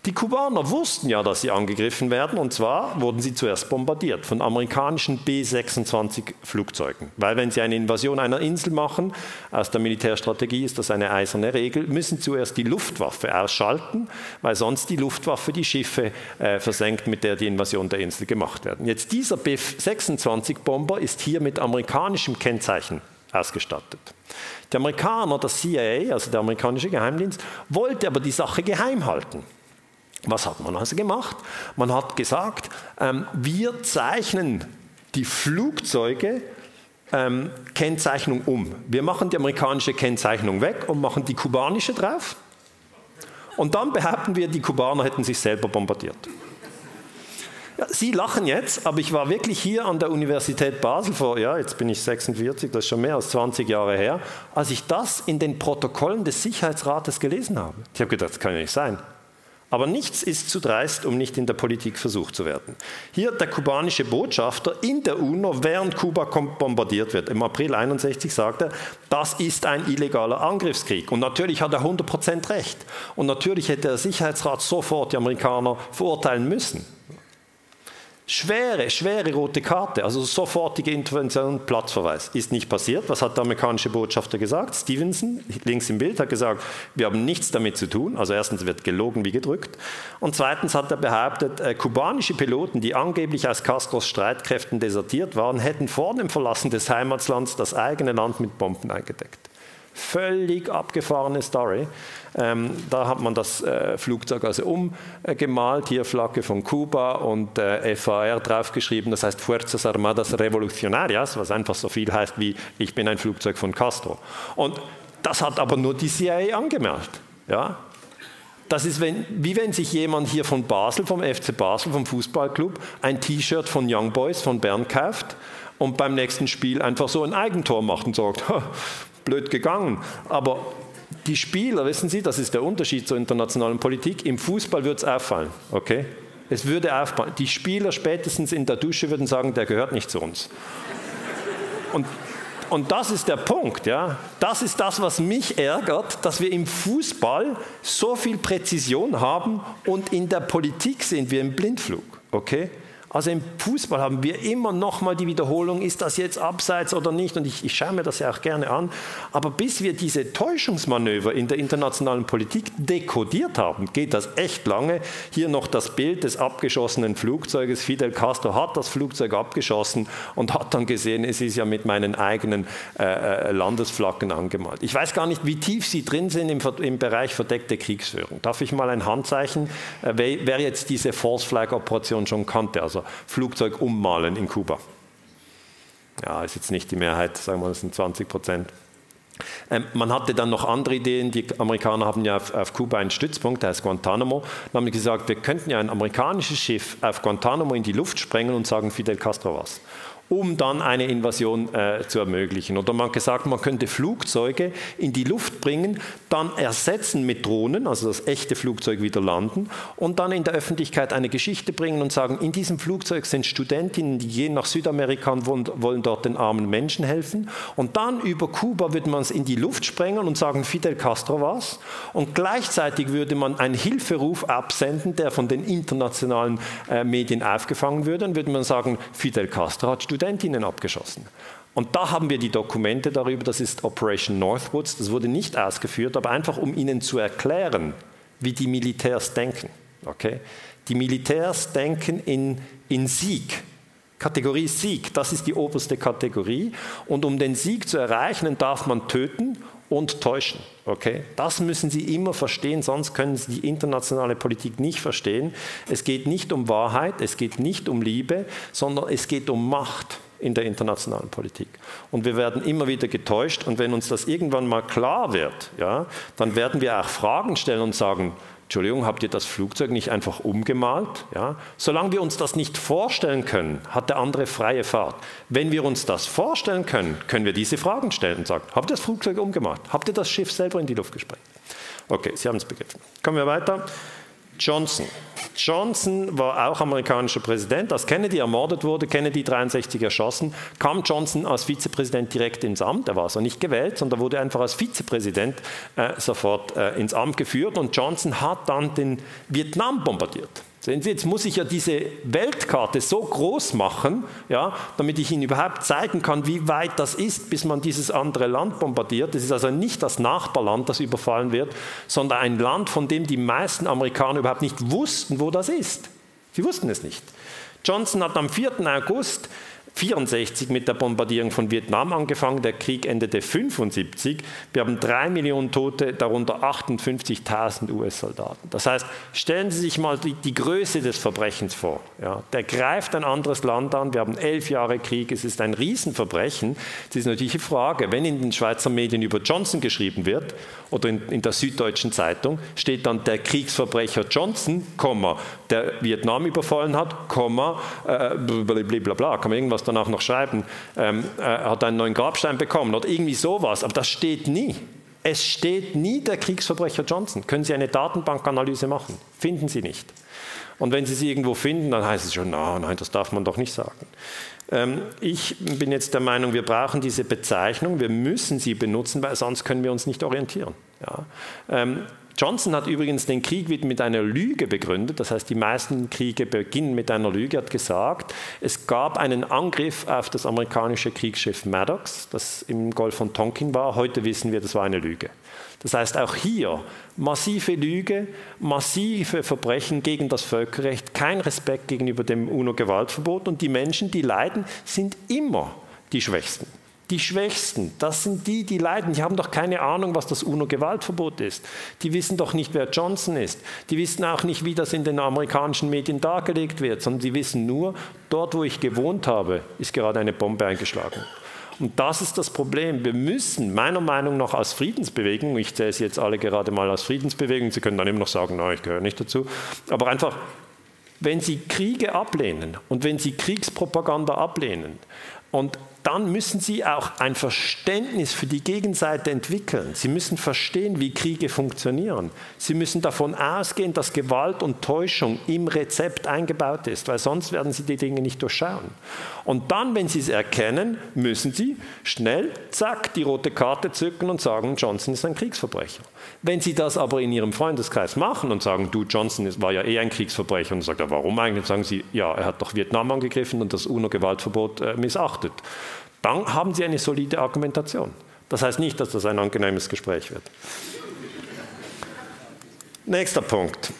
Speaker 2: Die Kubaner wussten ja, dass sie angegriffen werden, und zwar wurden sie zuerst bombardiert von amerikanischen B-26 Flugzeugen. Weil wenn sie eine Invasion einer Insel machen, aus der Militärstrategie ist das eine eiserne Regel, müssen zuerst die Luftwaffe ausschalten, weil sonst die Luftwaffe die Schiffe äh, versenkt, mit der die Invasion der Insel gemacht werden. Jetzt dieser B-26-Bomber ist hier mit amerikanischem Kennzeichen ausgestattet. Der Amerikaner, das CIA, also der amerikanische Geheimdienst, wollte aber die Sache geheim halten. Was hat man also gemacht? Man hat gesagt, ähm, wir zeichnen die Flugzeuge ähm, Kennzeichnung um. Wir machen die amerikanische Kennzeichnung weg und machen die kubanische drauf. Und dann behaupten wir, die Kubaner hätten sich selber bombardiert. Ja, Sie lachen jetzt, aber ich war wirklich hier an der Universität Basel vor, ja, jetzt bin ich 46, das ist schon mehr als 20 Jahre her, als ich das in den Protokollen des Sicherheitsrates gelesen habe. Ich habe gedacht, das kann ja nicht sein. Aber nichts ist zu dreist, um nicht in der Politik versucht zu werden. Hier der kubanische Botschafter in der UNO, während Kuba bombardiert wird. Im April 61 sagt er, das ist ein illegaler Angriffskrieg. Und natürlich hat er 100% recht. Und natürlich hätte der Sicherheitsrat sofort die Amerikaner verurteilen müssen. Schwere, schwere rote Karte, also sofortige Intervention, Platzverweis. Ist nicht passiert. Was hat der amerikanische Botschafter gesagt? Stevenson, links im Bild, hat gesagt, wir haben nichts damit zu tun. Also erstens wird gelogen wie gedrückt. Und zweitens hat er behauptet, äh, kubanische Piloten, die angeblich aus Castros Streitkräften desertiert waren, hätten vor dem Verlassen des Heimatlands das eigene Land mit Bomben eingedeckt. Völlig abgefahrene Story. Ähm, da hat man das äh, Flugzeug also umgemalt, hier Flagge von Kuba und äh, FAR draufgeschrieben, das heißt Fuerzas Armadas Revolucionarias, was einfach so viel heißt wie ich bin ein Flugzeug von Castro. Und das hat aber nur die CIA angemerkt. Ja? Das ist wenn, wie wenn sich jemand hier von Basel, vom FC Basel, vom Fußballclub, ein T-Shirt von Young Boys von Bern kauft und beim nächsten Spiel einfach so ein Eigentor macht und sagt, [LAUGHS] blöd gegangen. Aber die Spieler, wissen Sie, das ist der Unterschied zur internationalen Politik. Im Fußball würde es auffallen, okay? Es würde auffallen. Die Spieler spätestens in der Dusche würden sagen, der gehört nicht zu uns. Und, und das ist der Punkt, ja. Das ist das, was mich ärgert, dass wir im Fußball so viel Präzision haben und in der Politik sind wir im Blindflug, okay? Also im Fußball haben wir immer noch mal die Wiederholung, ist das jetzt abseits oder nicht? Und ich, ich schaue mir das ja auch gerne an. Aber bis wir diese Täuschungsmanöver in der internationalen Politik dekodiert haben, geht das echt lange. Hier noch das Bild des abgeschossenen Flugzeuges. Fidel Castro hat das Flugzeug abgeschossen und hat dann gesehen, es ist ja mit meinen eigenen äh, äh Landesflaggen angemalt. Ich weiß gar nicht, wie tief Sie drin sind im, im Bereich verdeckte Kriegsführung. Darf ich mal ein Handzeichen, äh, wer, wer jetzt diese False Flag Operation schon kannte? Also Flugzeug ummalen in Kuba. Ja, ist jetzt nicht die Mehrheit, sagen wir, das sind 20 Prozent. Ähm, man hatte dann noch andere Ideen. Die Amerikaner haben ja auf, auf Kuba einen Stützpunkt, der heißt Guantanamo. Dann haben gesagt, wir könnten ja ein amerikanisches Schiff auf Guantanamo in die Luft sprengen und sagen Fidel Castro was um dann eine Invasion äh, zu ermöglichen. Oder man gesagt, man könnte Flugzeuge in die Luft bringen, dann ersetzen mit Drohnen, also das echte Flugzeug wieder landen und dann in der Öffentlichkeit eine Geschichte bringen und sagen, in diesem Flugzeug sind Studentinnen, die gehen nach Südamerika und wollen, wollen dort den armen Menschen helfen. Und dann über Kuba würde man es in die Luft sprengen und sagen, Fidel Castro was. Und gleichzeitig würde man einen Hilferuf absenden, der von den internationalen äh, Medien aufgefangen würde. Dann würde man sagen, Fidel Castro hat Studenten Studentinnen abgeschossen. Und da haben wir die Dokumente darüber, das ist Operation Northwoods, das wurde nicht ausgeführt, aber einfach um Ihnen zu erklären, wie die Militärs denken. Okay? Die Militärs denken in, in Sieg. Kategorie Sieg, das ist die oberste Kategorie. Und um den Sieg zu erreichen, darf man töten und täuschen. Okay? Das müssen Sie immer verstehen, sonst können Sie die internationale Politik nicht verstehen. Es geht nicht um Wahrheit, es geht nicht um Liebe, sondern es geht um Macht in der internationalen Politik. Und wir werden immer wieder getäuscht. Und wenn uns das irgendwann mal klar wird, ja, dann werden wir auch Fragen stellen und sagen, Entschuldigung, habt ihr das Flugzeug nicht einfach umgemalt? Ja? Solange wir uns das nicht vorstellen können, hat der andere freie Fahrt. Wenn wir uns das vorstellen können, können wir diese Fragen stellen und sagen, habt ihr das Flugzeug umgemalt? Habt ihr das Schiff selber in die Luft gesprengt? Okay, Sie haben es begriffen. Kommen wir weiter. Johnson. Johnson war auch amerikanischer Präsident. Als Kennedy ermordet wurde, Kennedy 63 erschossen, kam Johnson als Vizepräsident direkt ins Amt. Er war also nicht gewählt, sondern wurde einfach als Vizepräsident äh, sofort äh, ins Amt geführt. Und Johnson hat dann den Vietnam bombardiert. Sehen Sie, jetzt muss ich ja diese Weltkarte so groß machen, ja, damit ich Ihnen überhaupt zeigen kann, wie weit das ist, bis man dieses andere Land bombardiert. Das ist also nicht das Nachbarland, das überfallen wird, sondern ein Land, von dem die meisten Amerikaner überhaupt nicht wussten, wo das ist. Sie wussten es nicht. Johnson hat am 4. August 1964 mit der Bombardierung von Vietnam angefangen. Der Krieg endete 1975. Wir haben drei Millionen Tote, darunter 58.000 US-Soldaten. Das heißt, stellen Sie sich mal die, die Größe des Verbrechens vor. Ja, der greift ein anderes Land an. Wir haben elf Jahre Krieg. Es ist ein Riesenverbrechen. Es ist natürlich die Frage, wenn in den Schweizer Medien über Johnson geschrieben wird oder in, in der Süddeutschen Zeitung, steht dann der Kriegsverbrecher Johnson, der Vietnam überfallen hat, äh, blablabla, kann man irgendwas danach noch schreiben, ähm, äh, hat einen neuen Grabstein bekommen oder irgendwie sowas, aber das steht nie. Es steht nie der Kriegsverbrecher Johnson. Können Sie eine Datenbankanalyse machen? Finden Sie nicht. Und wenn Sie sie irgendwo finden, dann heißt es schon, no, nein, das darf man doch nicht sagen. Ähm, ich bin jetzt der Meinung, wir brauchen diese Bezeichnung, wir müssen sie benutzen, weil sonst können wir uns nicht orientieren. Ja. Ähm, Johnson hat übrigens den Krieg mit einer Lüge begründet. Das heißt, die meisten Kriege beginnen mit einer Lüge. Er hat gesagt, es gab einen Angriff auf das amerikanische Kriegsschiff Maddox, das im Golf von Tonkin war. Heute wissen wir, das war eine Lüge. Das heißt, auch hier massive Lüge, massive Verbrechen gegen das Völkerrecht, kein Respekt gegenüber dem UNO-Gewaltverbot und die Menschen, die leiden, sind immer die Schwächsten. Die Schwächsten, das sind die, die leiden. Die haben doch keine Ahnung, was das UNO-Gewaltverbot ist. Die wissen doch nicht, wer Johnson ist. Die wissen auch nicht, wie das in den amerikanischen Medien dargelegt wird, sondern die wissen nur, dort, wo ich gewohnt habe, ist gerade eine Bombe eingeschlagen. Und das ist das Problem. Wir müssen meiner Meinung nach als Friedensbewegung, ich zähle sie jetzt alle gerade mal als Friedensbewegung, Sie können dann immer noch sagen, nein, ich gehöre nicht dazu, aber einfach, wenn Sie Kriege ablehnen und wenn Sie Kriegspropaganda ablehnen und dann müssen Sie auch ein Verständnis für die Gegenseite entwickeln. Sie müssen verstehen, wie Kriege funktionieren. Sie müssen davon ausgehen, dass Gewalt und Täuschung im Rezept eingebaut ist, weil sonst werden Sie die Dinge nicht durchschauen. Und dann, wenn Sie es erkennen, müssen Sie schnell, zack, die rote Karte zücken und sagen, Johnson ist ein Kriegsverbrecher. Wenn Sie das aber in Ihrem Freundeskreis machen und sagen, du, Johnson war ja eh ein Kriegsverbrecher und sagt, warum eigentlich? Sagen Sie, ja, er hat doch Vietnam angegriffen und das UNO-Gewaltverbot äh, missachtet dann haben Sie eine solide Argumentation. Das heißt nicht, dass das ein angenehmes Gespräch wird. Nächster Punkt.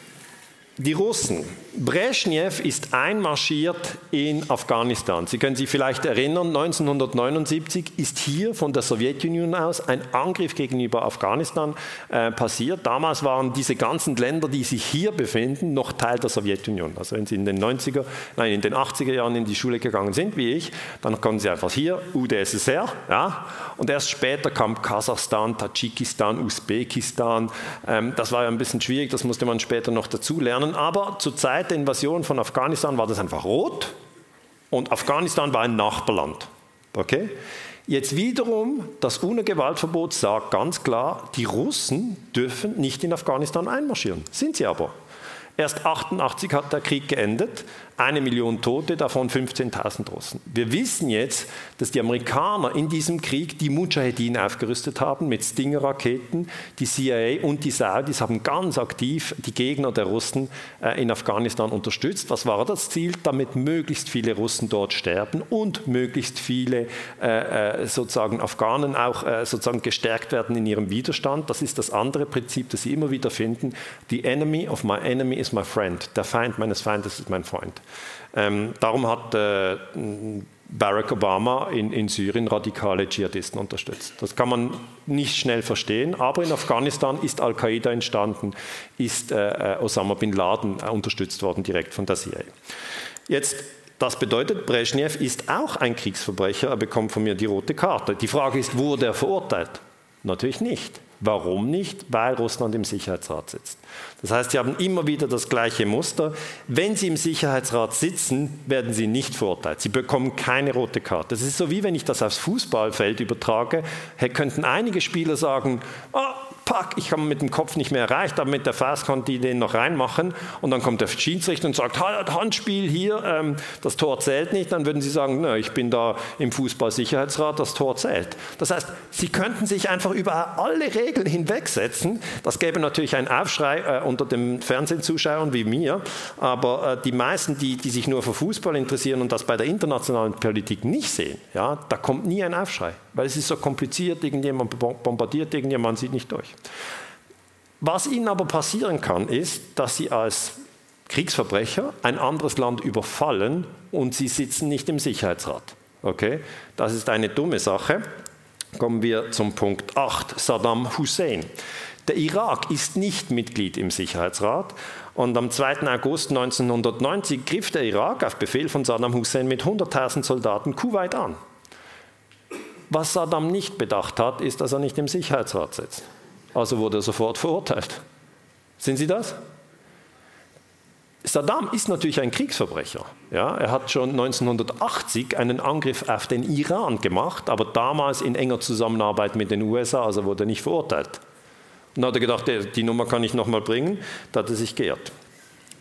Speaker 2: Die Russen. Brezhnev ist einmarschiert in Afghanistan. Sie können sich vielleicht erinnern, 1979 ist hier von der Sowjetunion aus ein Angriff gegenüber Afghanistan äh, passiert. Damals waren diese ganzen Länder, die sich hier befinden, noch Teil der Sowjetunion. Also wenn Sie in den 90er, nein, in den 80er Jahren in die Schule gegangen sind, wie ich, dann kommen Sie einfach hier, UdSSR, ja, und erst später kam Kasachstan, Tadschikistan, Usbekistan. Ähm, das war ja ein bisschen schwierig, das musste man später noch dazu lernen aber zur Zeit der Invasion von Afghanistan war das einfach rot und Afghanistan war ein Nachbarland. Okay? Jetzt wiederum, das UNO-Gewaltverbot sagt ganz klar, die Russen dürfen nicht in Afghanistan einmarschieren. Sind sie aber. Erst 88 hat der Krieg geendet eine Million Tote, davon 15.000 Russen. Wir wissen jetzt, dass die Amerikaner in diesem Krieg die Mujahedin aufgerüstet haben mit Stinger-Raketen. Die CIA und die Saudis haben ganz aktiv die Gegner der Russen äh, in Afghanistan unterstützt. Was war das Ziel? Damit möglichst viele Russen dort sterben und möglichst viele äh, äh sozusagen Afghanen auch sozusagen gestärkt werden in ihrem Widerstand. Das ist das andere Prinzip, das Sie immer wieder finden. The enemy of my enemy is my friend. Der Feind meines Feindes ist mein Freund. Ähm, darum hat äh, Barack Obama in, in, Syrien radikale Dschihadisten unterstützt. Das kann man nicht schnell verstehen, aber in Afghanistan ist Al-Qaida entstanden, ist äh, äh Osama bin Laden äh, unterstützt worden direkt von der CIA. Jetzt das bedeutet, Brezhnev ist auch ein Kriegsverbrecher, er bekommt von mir die rote Karte. Die Frage ist, wurde er verurteilt? Natürlich nicht. Warum nicht? Weil Russland im Sicherheitsrat sitzt. Das heißt, Sie haben immer wieder das gleiche Muster. Wenn Sie im Sicherheitsrat sitzen, werden Sie nicht verurteilt. Sie bekommen keine rote Karte. Das ist so wie wenn ich das aufs Fußballfeld übertrage, könnten einige Spieler sagen, oh, pack, ich habe mit dem Kopf nicht mehr erreicht, aber mit der Faust konnte ich den noch reinmachen und dann kommt der Schiedsrichter und sagt, Handspiel hier, ähm, das Tor zählt nicht, dann würden sie sagen, na, ich bin da im Fußballsicherheitsrat, das Tor zählt. Das heißt, sie könnten sich einfach über alle Regeln hinwegsetzen. Das gäbe natürlich einen Aufschrei äh, unter den Fernsehzuschauern wie mir, aber äh, die meisten, die, die sich nur für Fußball interessieren und das bei der internationalen Politik nicht sehen, ja, da kommt nie ein Aufschrei, weil es ist so kompliziert, irgendjemand bombardiert irgendjemand, sieht nicht durch. Was ihnen aber passieren kann, ist, dass sie als Kriegsverbrecher ein anderes Land überfallen und sie sitzen nicht im Sicherheitsrat. Okay? Das ist eine dumme Sache. Kommen wir zum Punkt 8, Saddam Hussein. Der Irak ist nicht Mitglied im Sicherheitsrat und am 2. August 1990 griff der Irak auf Befehl von Saddam Hussein mit 100.000 Soldaten Kuwait an. Was Saddam nicht bedacht hat, ist, dass er nicht im Sicherheitsrat sitzt. Also wurde er sofort verurteilt. Sind Sie das? Saddam ist natürlich ein Kriegsverbrecher. Ja, er hat schon 1980 einen Angriff auf den Iran gemacht, aber damals in enger Zusammenarbeit mit den USA, also wurde er nicht verurteilt. Und dann hat er gedacht, die Nummer kann ich nochmal bringen, da hat er sich geirrt.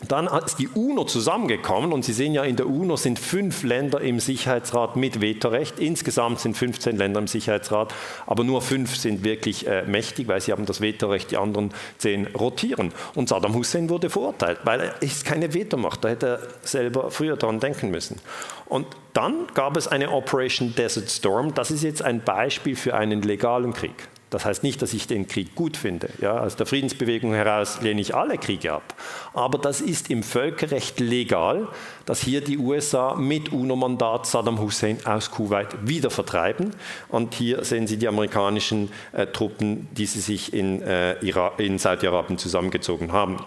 Speaker 2: Dann ist die UNO zusammengekommen und Sie sehen ja, in der UNO sind fünf Länder im Sicherheitsrat mit Vetorecht. Insgesamt sind 15 Länder im Sicherheitsrat, aber nur fünf sind wirklich äh, mächtig, weil sie haben das Vetorecht, die anderen zehn rotieren. Und Saddam Hussein wurde verurteilt, weil er ist keine Vetomacht. Da hätte er selber früher daran denken müssen. Und dann gab es eine Operation Desert Storm. Das ist jetzt ein Beispiel für einen legalen Krieg. Das heißt nicht, dass ich den Krieg gut finde. Ja, aus der Friedensbewegung heraus lehne ich alle Kriege ab. Aber das ist im Völkerrecht legal, dass hier die USA mit UNO-Mandat Saddam Hussein aus Kuwait wieder vertreiben. Und hier sehen Sie die amerikanischen äh, Truppen, die sie sich in, äh, in Saudi-Arabien zusammengezogen haben.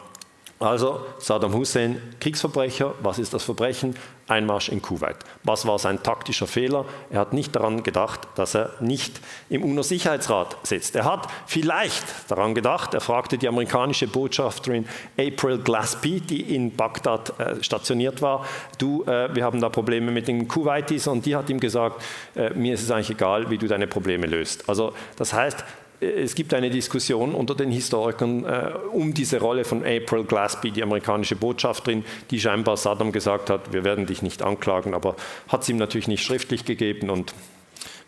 Speaker 2: Also Saddam Hussein, Kriegsverbrecher, was ist das Verbrechen? Einmarsch in Kuwait. Was war sein taktischer Fehler? Er hat nicht daran gedacht, dass er nicht im UNO-Sicherheitsrat sitzt. Er hat vielleicht daran gedacht, er fragte die amerikanische Botschafterin April Glaspie, die in Bagdad äh, stationiert war, du, äh, wir haben da Probleme mit den Kuwaitis und die hat ihm gesagt, äh, mir ist es eigentlich egal, wie du deine Probleme löst. Also das heißt, es gibt eine Diskussion unter den Historikern äh, um diese Rolle von April Glaspie, die amerikanische Botschafterin, die scheinbar Saddam gesagt hat, wir werden dich nicht anklagen, aber hat es ihm natürlich nicht schriftlich gegeben und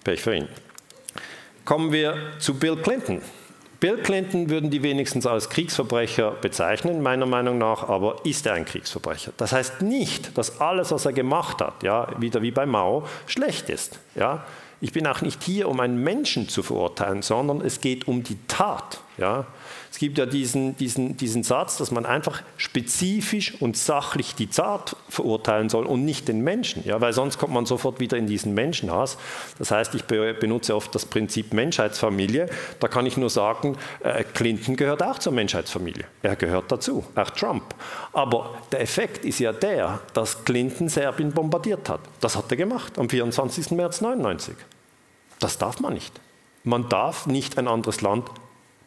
Speaker 2: Pech für ihn. Kommen wir zu Bill Clinton. Bill Clinton würden die wenigstens als Kriegsverbrecher bezeichnen, meiner Meinung nach, aber ist er ein Kriegsverbrecher? Das heißt nicht, dass alles, was er gemacht hat, ja, wieder wie bei Mao, schlecht ist. Ja? Ich bin auch nicht hier, um einen Menschen zu verurteilen, sondern es geht um die Tat. Ja? Es gibt ja diesen, diesen, diesen Satz, dass man einfach spezifisch und sachlich die Tat verurteilen soll und nicht den Menschen, ja? weil sonst kommt man sofort wieder in diesen Menschenhass. Das heißt, ich benutze oft das Prinzip Menschheitsfamilie. Da kann ich nur sagen, äh, Clinton gehört auch zur Menschheitsfamilie. Er gehört dazu, auch Trump. Aber der Effekt ist ja der, dass Clinton Serbien bombardiert hat. Das hat er gemacht am 24. März 1999. Das darf man nicht. Man darf nicht ein anderes Land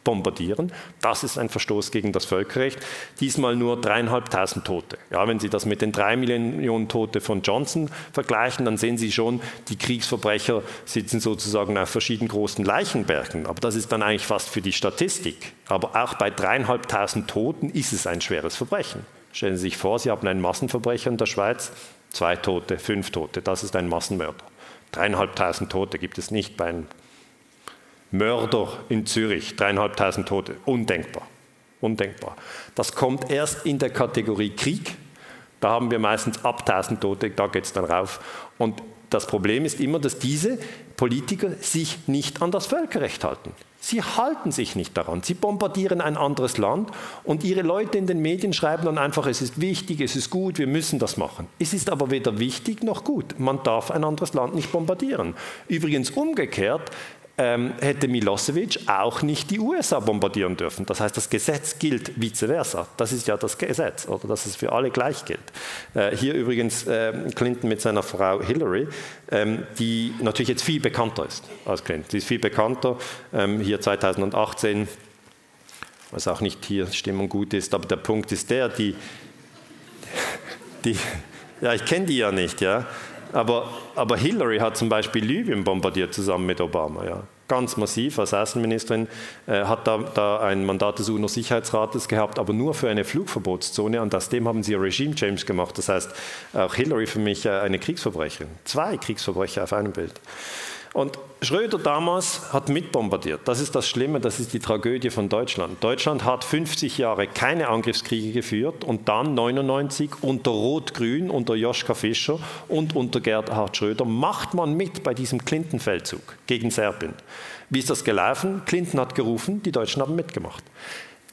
Speaker 2: bombardieren. Das ist ein Verstoß gegen das Völkerrecht. Diesmal nur dreieinhalbtausend Tote. Ja, wenn Sie das mit den drei Millionen Tote von Johnson vergleichen, dann sehen Sie schon, die Kriegsverbrecher sitzen sozusagen auf verschiedenen großen Leichenbergen. Aber das ist dann eigentlich fast für die Statistik. Aber auch bei dreieinhalbtausend Toten ist es ein schweres Verbrechen. Stellen Sie sich vor, Sie haben einen Massenverbrecher in der Schweiz, zwei Tote, fünf Tote. Das ist ein Massenmörder. Dreieinhalbtausend Tote gibt es nicht bei einem Mörder in Zürich. Dreieinhalbtausend Tote. Undenkbar. Undenkbar. Das kommt erst in der Kategorie Krieg. Da haben wir meistens ab 1000 Tote, da geht es dann rauf. Und das Problem ist immer, dass diese Politiker sich nicht an das Völkerrecht halten. Sie halten sich nicht daran. Sie bombardieren ein anderes Land und ihre Leute in den Medien schreiben dann einfach, es ist wichtig, es ist gut, wir müssen das machen. Es ist aber weder wichtig noch gut. Man darf ein anderes Land nicht bombardieren. Übrigens umgekehrt, ähm, hätte Milosevic auch nicht die USA bombardieren dürfen. Das heißt, das Gesetz gilt vice versa. Das ist ja das Gesetz, oder dass es für alle gleich gilt. Äh, hier übrigens äh, Clinton mit seiner Frau Hillary, ähm, die natürlich jetzt viel bekannter ist als Clinton. Sie ist viel bekannter. Ähm, hier 2018, was auch nicht hier Stimmung gut ist, aber der Punkt ist der, die, [LAUGHS] die ja, ich kenne die ja nicht, ja. Aber, aber Hillary hat zum Beispiel Libyen bombardiert zusammen mit Obama. Ja. Ganz massiv als Außenministerin, äh, hat da, da, ein Mandat des UNO-Sicherheitsrates gehabt, aber nur für eine Flugverbotszone. Und aus dem haben sie Regime-Change gemacht. Das heißt, auch Hillary für mich äh, eine Kriegsverbrecherin. Zwei Kriegsverbrecher auf einem Bild. Und Schröder damals hat mitbombardiert. Das ist das Schlimme, das ist die Tragödie von Deutschland. Deutschland hat 50 Jahre keine Angriffskriege geführt und dann 99 unter Rot-Grün, unter Joschka Fischer und unter Gerhard Schröder macht man mit bei diesem Clinton-Feldzug gegen Serbien. Wie ist das gelaufen? Clinton hat gerufen, die Deutschen haben mitgemacht.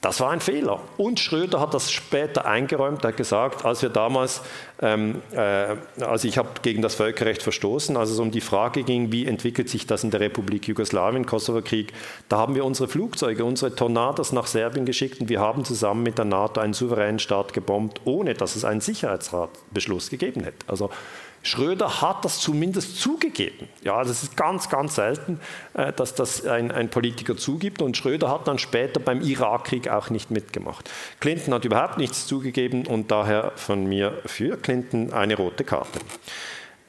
Speaker 2: Das war ein Fehler. Und Schröder hat das später eingeräumt, er hat gesagt, als wir damals, ähm, äh, also ich habe gegen das Völkerrecht verstoßen, als es um die Frage ging, wie entwickelt sich das in der Republik Jugoslawien, Kosovo-Krieg, da haben wir unsere Flugzeuge, unsere Tornados nach Serbien geschickt und wir haben zusammen mit der NATO einen souveränen Staat gebombt, ohne dass es einen Sicherheitsratbeschluss gegeben hätte. Also Schröder hat das zumindest zugegeben. Ja, das ist ganz, ganz selten, äh, dass das ein, ein, Politiker zugibt. Und Schröder hat dann später beim Irakkrieg auch nicht mitgemacht. Clinton hat überhaupt nichts zugegeben und daher von mir für Clinton eine rote Karte.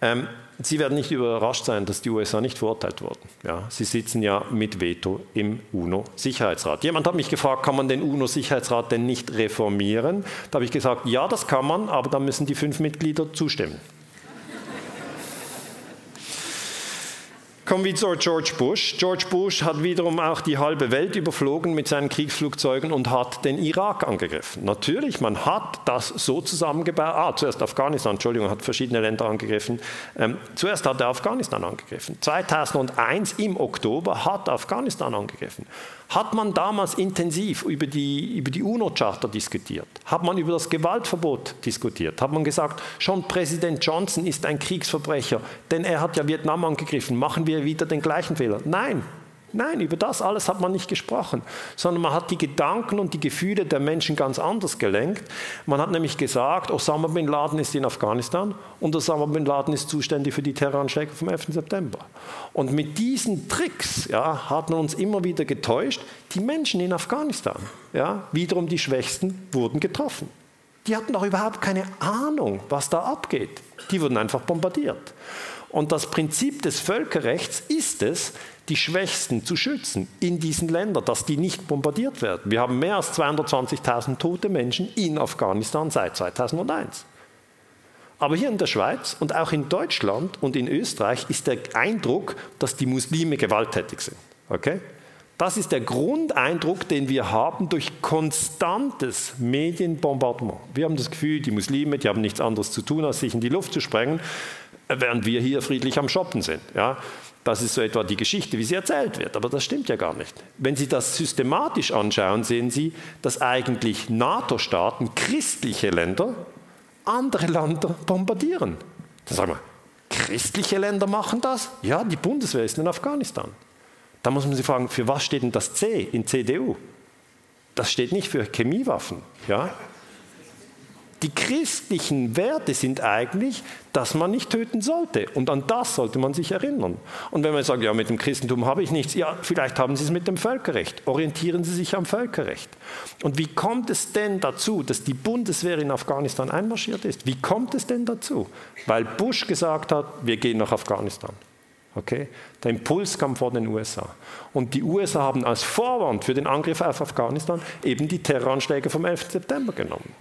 Speaker 2: Ähm, Sie werden nicht überrascht sein, dass die USA nicht verurteilt wurden. Ja, sie sitzen ja mit Veto im UNO-Sicherheitsrat. Jemand hat mich gefragt, kann man den UNO-Sicherheitsrat denn nicht reformieren? Da habe ich gesagt, ja, das kann man, aber dann müssen die fünf Mitglieder zustimmen. Kommen wir zu George Bush. George Bush hat wiederum auch die halbe Welt überflogen mit seinen Kriegsflugzeugen und hat den Irak angegriffen. Natürlich, man hat das so zusammengebaut. Ah, zuerst Afghanistan, Entschuldigung, hat verschiedene Länder angegriffen. Ähm, zuerst hat er Afghanistan angegriffen. 2001 im Oktober hat Afghanistan angegriffen. Hat man damals intensiv über die, über die UNO-Charta diskutiert? Hat man über das Gewaltverbot diskutiert? Hat man gesagt, schon Präsident Johnson ist ein Kriegsverbrecher, denn er hat ja Vietnam angegriffen, machen wir wieder den gleichen Fehler? Nein, Nein, über das alles hat man nicht gesprochen, sondern man hat die Gedanken und die Gefühle der Menschen ganz anders gelenkt. Man hat nämlich gesagt, Osama bin Laden ist in Afghanistan und Osama bin Laden ist zuständig für die Terroranschläge vom 11. September. Und mit diesen Tricks ja, hat man uns immer wieder getäuscht, die Menschen in Afghanistan, ja, wiederum die Schwächsten, wurden getroffen. Die hatten doch überhaupt keine Ahnung, was da abgeht. Die wurden einfach bombardiert. Und das Prinzip des Völkerrechts ist es, die Schwächsten zu schützen in diesen Ländern, dass die nicht bombardiert werden. Wir haben mehr als 220.000 tote Menschen in Afghanistan seit 2001. Aber hier in der Schweiz und auch in Deutschland und in Österreich ist der Eindruck, dass die Muslime gewalttätig sind. Okay? Das ist der Grundeindruck, den wir haben durch konstantes Medienbombardement. Wir haben das Gefühl, die Muslime, die haben nichts anderes zu tun, als sich in die Luft zu sprengen, während wir hier friedlich am Shoppen sind. Ja? Das ist so etwa die Geschichte, wie sie erzählt wird. Aber das stimmt ja gar nicht. Wenn Sie das systematisch anschauen, sehen Sie, dass eigentlich NATO-Staaten, christliche Länder, andere Länder bombardieren. Dann sagen wir, christliche Länder machen das? Ja, die Bundeswehr ist in Afghanistan. Da muss man sich fragen, für was steht denn das C in CDU? Das steht nicht für Chemiewaffen. Ja? Die christlichen Werte sind eigentlich, dass man nicht töten sollte. Und an das sollte man sich erinnern. Und wenn man sagt, ja, mit dem Christentum habe ich nichts, ja, vielleicht haben Sie es mit dem Völkerrecht. Orientieren Sie sich am Völkerrecht. Und wie kommt es denn dazu, dass die Bundeswehr in Afghanistan einmarschiert ist? Wie kommt es denn dazu? Weil Bush gesagt hat, wir gehen nach Afghanistan. Okay? Der Impuls kam vor den USA. Und die USA haben als Vorwand für den Angriff auf Afghanistan eben die Terroranschläge vom 11. September genommen.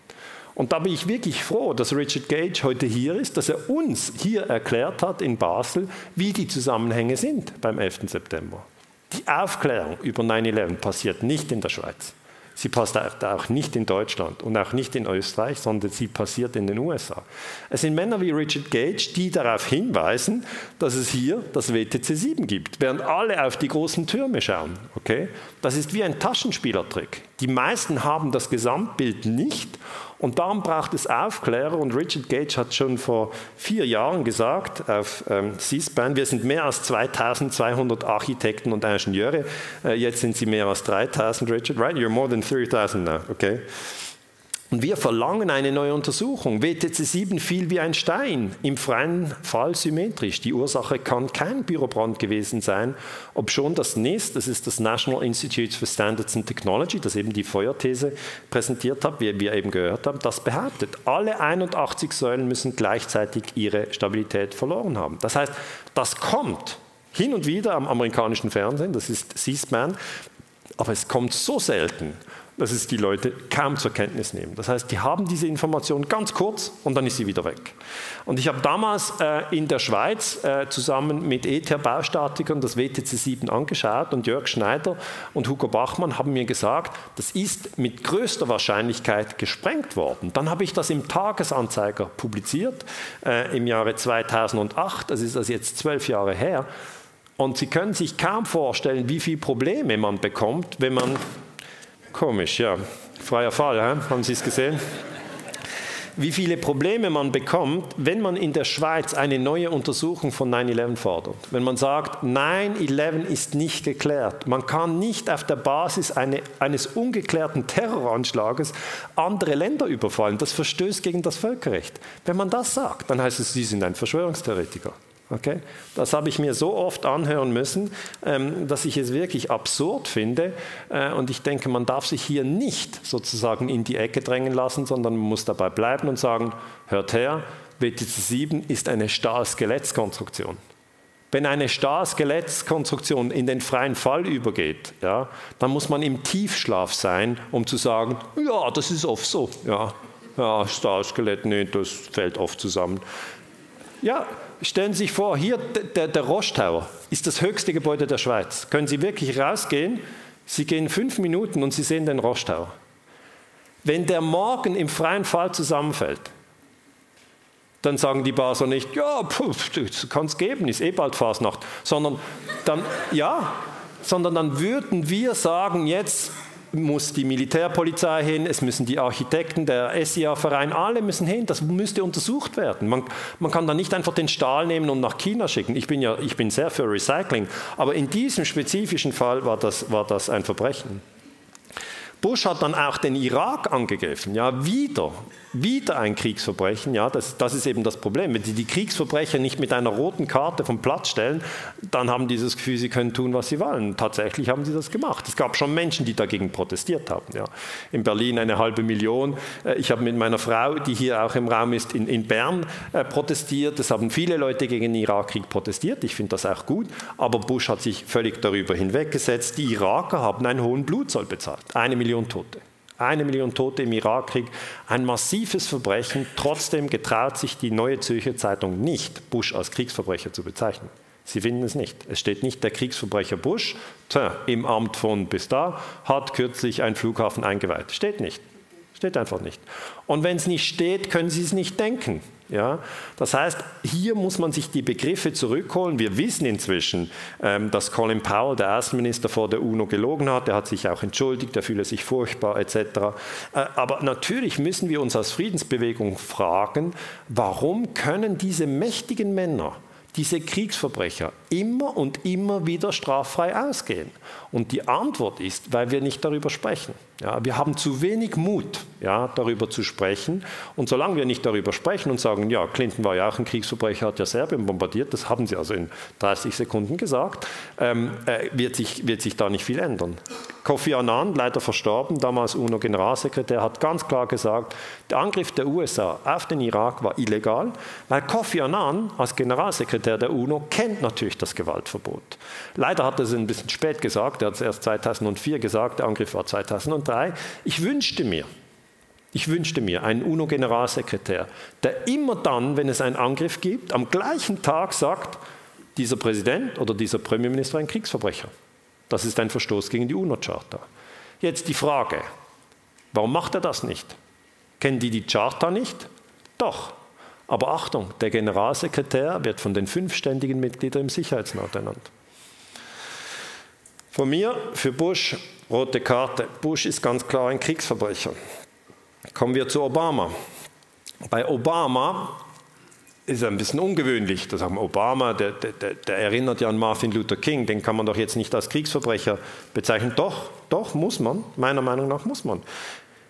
Speaker 2: Und da bin ich wirklich froh, dass Richard Gage heute hier ist, dass er uns hier erklärt hat in Basel, wie die Zusammenhänge sind beim 11. September. Die Aufklärung über 9-11 passiert nicht in der Schweiz. Sie passiert auch nicht in Deutschland und auch nicht in Österreich, sondern sie passiert in den USA. Es sind Männer wie Richard Gage, die darauf hinweisen, dass es hier das WTC 7 gibt, während alle auf die großen Türme schauen. Okay? Das ist wie ein Taschenspielertrick. Die meisten haben das Gesamtbild nicht und darum braucht es Aufklärer. Und Richard Gage hat schon vor vier Jahren gesagt auf ähm, C-SPAN, wir sind mehr als 2200 Architekten und Ingenieure. Äh, jetzt sind sie mehr als 3000, Richard. Right? You're more than 3000 now. Okay. Und wir verlangen eine neue Untersuchung. WTC 7 fiel wie ein Stein, im freien Fall symmetrisch. Die Ursache kann kein Bürobrand gewesen sein, obschon das NIST, das ist das National Institute for Standards and Technology, das eben die Feuerthese präsentiert hat, wie wir eben gehört haben, das behauptet. Alle 81 Säulen müssen gleichzeitig ihre Stabilität verloren haben. Das heißt, das kommt hin und wieder am amerikanischen Fernsehen, das ist C-SPAN, aber es kommt so selten dass es die Leute kaum zur Kenntnis nehmen. Das heißt, die haben diese Information ganz kurz und dann ist sie wieder weg. Und ich habe damals äh, in der Schweiz äh, zusammen mit ETH-Baustatikern das WTC 7 angeschaut und Jörg Schneider und Hugo Bachmann haben mir gesagt, das ist mit größter Wahrscheinlichkeit gesprengt worden. Dann habe ich das im Tagesanzeiger publiziert äh, im Jahre 2008, das ist also jetzt zwölf Jahre her. Und Sie können sich kaum vorstellen, wie viele Probleme man bekommt, wenn man Komisch, ja. Freier Fall, he? haben Sie es gesehen? wie viele Probleme man bekommt, wenn man in der Schweiz eine neue Untersuchung von 9-11 fordert. Wenn man sagt, 9-11 ist nicht geklärt. Man kann nicht auf der Basis eine, eines ungeklärten Terroranschlages andere Länder überfallen. Das verstößt gegen das Völkerrecht. Wenn man das sagt, dann heißt es, Sie sind ein Verschwörungstheoretiker. Okay? Das habe ich mir so oft anhören müssen, ähm, dass ich es wirklich absurd finde. Äh, und ich denke, man darf sich hier nicht sozusagen in die Ecke drängen lassen, sondern man muss dabei bleiben und sagen, hört her, WTC 7 ist eine Stahl-Skelettskonstruktion. Wenn eine Stahl-Skelettskonstruktion in den freien Fall übergeht, ja, dann muss man im Tiefschlaf sein, um zu sagen, ja, das ist oft so. Ja, ja Stahl-Skelett, nee, das fällt oft zusammen. Ja, stellen Sie sich vor, hier der, der Roche Tower ist das höchste Gebäude der Schweiz. Können Sie wirklich rausgehen? Sie gehen fünf Minuten und Sie sehen den Roche Tower. Wenn der morgen im freien Fall zusammenfällt, dann sagen die Basler nicht, ja, kann es geben, ist eh bald Fasnacht, sondern dann, ja, sondern dann würden wir sagen, jetzt muss die Militärpolizei hin, es müssen die Architekten, der SIA-Verein, alle müssen hin. Das müsste untersucht werden. Man, man kann da nicht einfach den Stahl nehmen und nach China schicken. Ich bin ja ich bin sehr für Recycling, aber in diesem spezifischen Fall war das, war das ein Verbrechen. Bush hat dann auch den Irak angegriffen, ja, wieder, wieder ein Kriegsverbrechen, ja, das, das ist eben das Problem. Wenn Sie die Kriegsverbrecher nicht mit einer roten Karte vom Platz stellen, dann haben die das Gefühl, sie können tun, was sie wollen. Tatsächlich haben sie das gemacht. Es gab schon Menschen, die dagegen protestiert haben. Ja. In Berlin eine halbe Million. Äh, ich habe mit meiner Frau, die hier auch im Raum ist, in, in Bern äh, protestiert. Es haben viele Leute gegen den Irakkrieg protestiert. Ich finde das auch gut. Aber Bush hat sich völlig darüber hinweggesetzt. Die Iraker haben einen hohen Blutzoll bezahlt. Eine Million Tote. Eine Million Tote im Irakkrieg, ein massives Verbrechen. Trotzdem getraut sich die Neue Zürcher Zeitung nicht, Bush als Kriegsverbrecher zu bezeichnen. Sie finden es nicht. Es steht nicht der Kriegsverbrecher Bush tja, im Amt von bis da, hat kürzlich einen Flughafen eingeweiht. Steht nicht. Steht einfach nicht. Und wenn es nicht steht, können Sie es nicht denken. Ja? Das heißt, hier muss man sich die Begriffe zurückholen. Wir wissen inzwischen, ähm, dass Colin Powell, der Außenminister vor der UNO, gelogen hat. Er hat sich auch entschuldigt, er fühle sich furchtbar etc. Äh, aber natürlich müssen wir uns als Friedensbewegung fragen, warum können diese mächtigen Männer, diese Kriegsverbrecher immer und immer wieder straffrei ausgehen? Und die Antwort ist, weil wir nicht darüber sprechen. Ja, wir haben zu wenig Mut, ja, darüber zu sprechen. Und solange wir nicht darüber sprechen und sagen, ja, Clinton war ja auch ein Kriegsverbrecher, hat ja Serbien bombardiert, das haben sie also in 30 Sekunden gesagt, ähm, äh, wird, sich, wird sich da nicht viel ändern. Kofi Annan, leider verstorben, damals UNO-Generalsekretär, hat ganz klar gesagt, der Angriff der USA auf den Irak war illegal, weil Kofi Annan als Generalsekretär der UNO kennt natürlich das Gewaltverbot. Leider hat er es ein bisschen spät gesagt, er hat erst 2004 gesagt, der Angriff war 2003. 2003, ich wünschte mir, ich wünschte mir einen UNO-Generalsekretär, der immer dann, wenn es einen Angriff gibt, am gleichen Tag sagt, dieser Präsident oder dieser Premierminister ein Kriegsverbrecher. Das ist ein Verstoß gegen die UNO-Charta. Jetzt die Frage, warum macht er das nicht? Kennen die die Charta nicht? Doch. Aber Achtung, der Generalsekretär wird von den fünf ständigen Mitgliedern im Sicherheitsrat ernannt. Von mir für Bush rote Karte. Bush ist ganz klar ein Kriegsverbrecher. Kommen wir zu Obama. Bei Obama ist ein bisschen ungewöhnlich. Da sagen Obama, der, der, der, erinnert ja an Martin Luther King, den kann man doch jetzt nicht als Kriegsverbrecher bezeichnen. Doch, doch, muss man. Meiner Meinung nach muss man.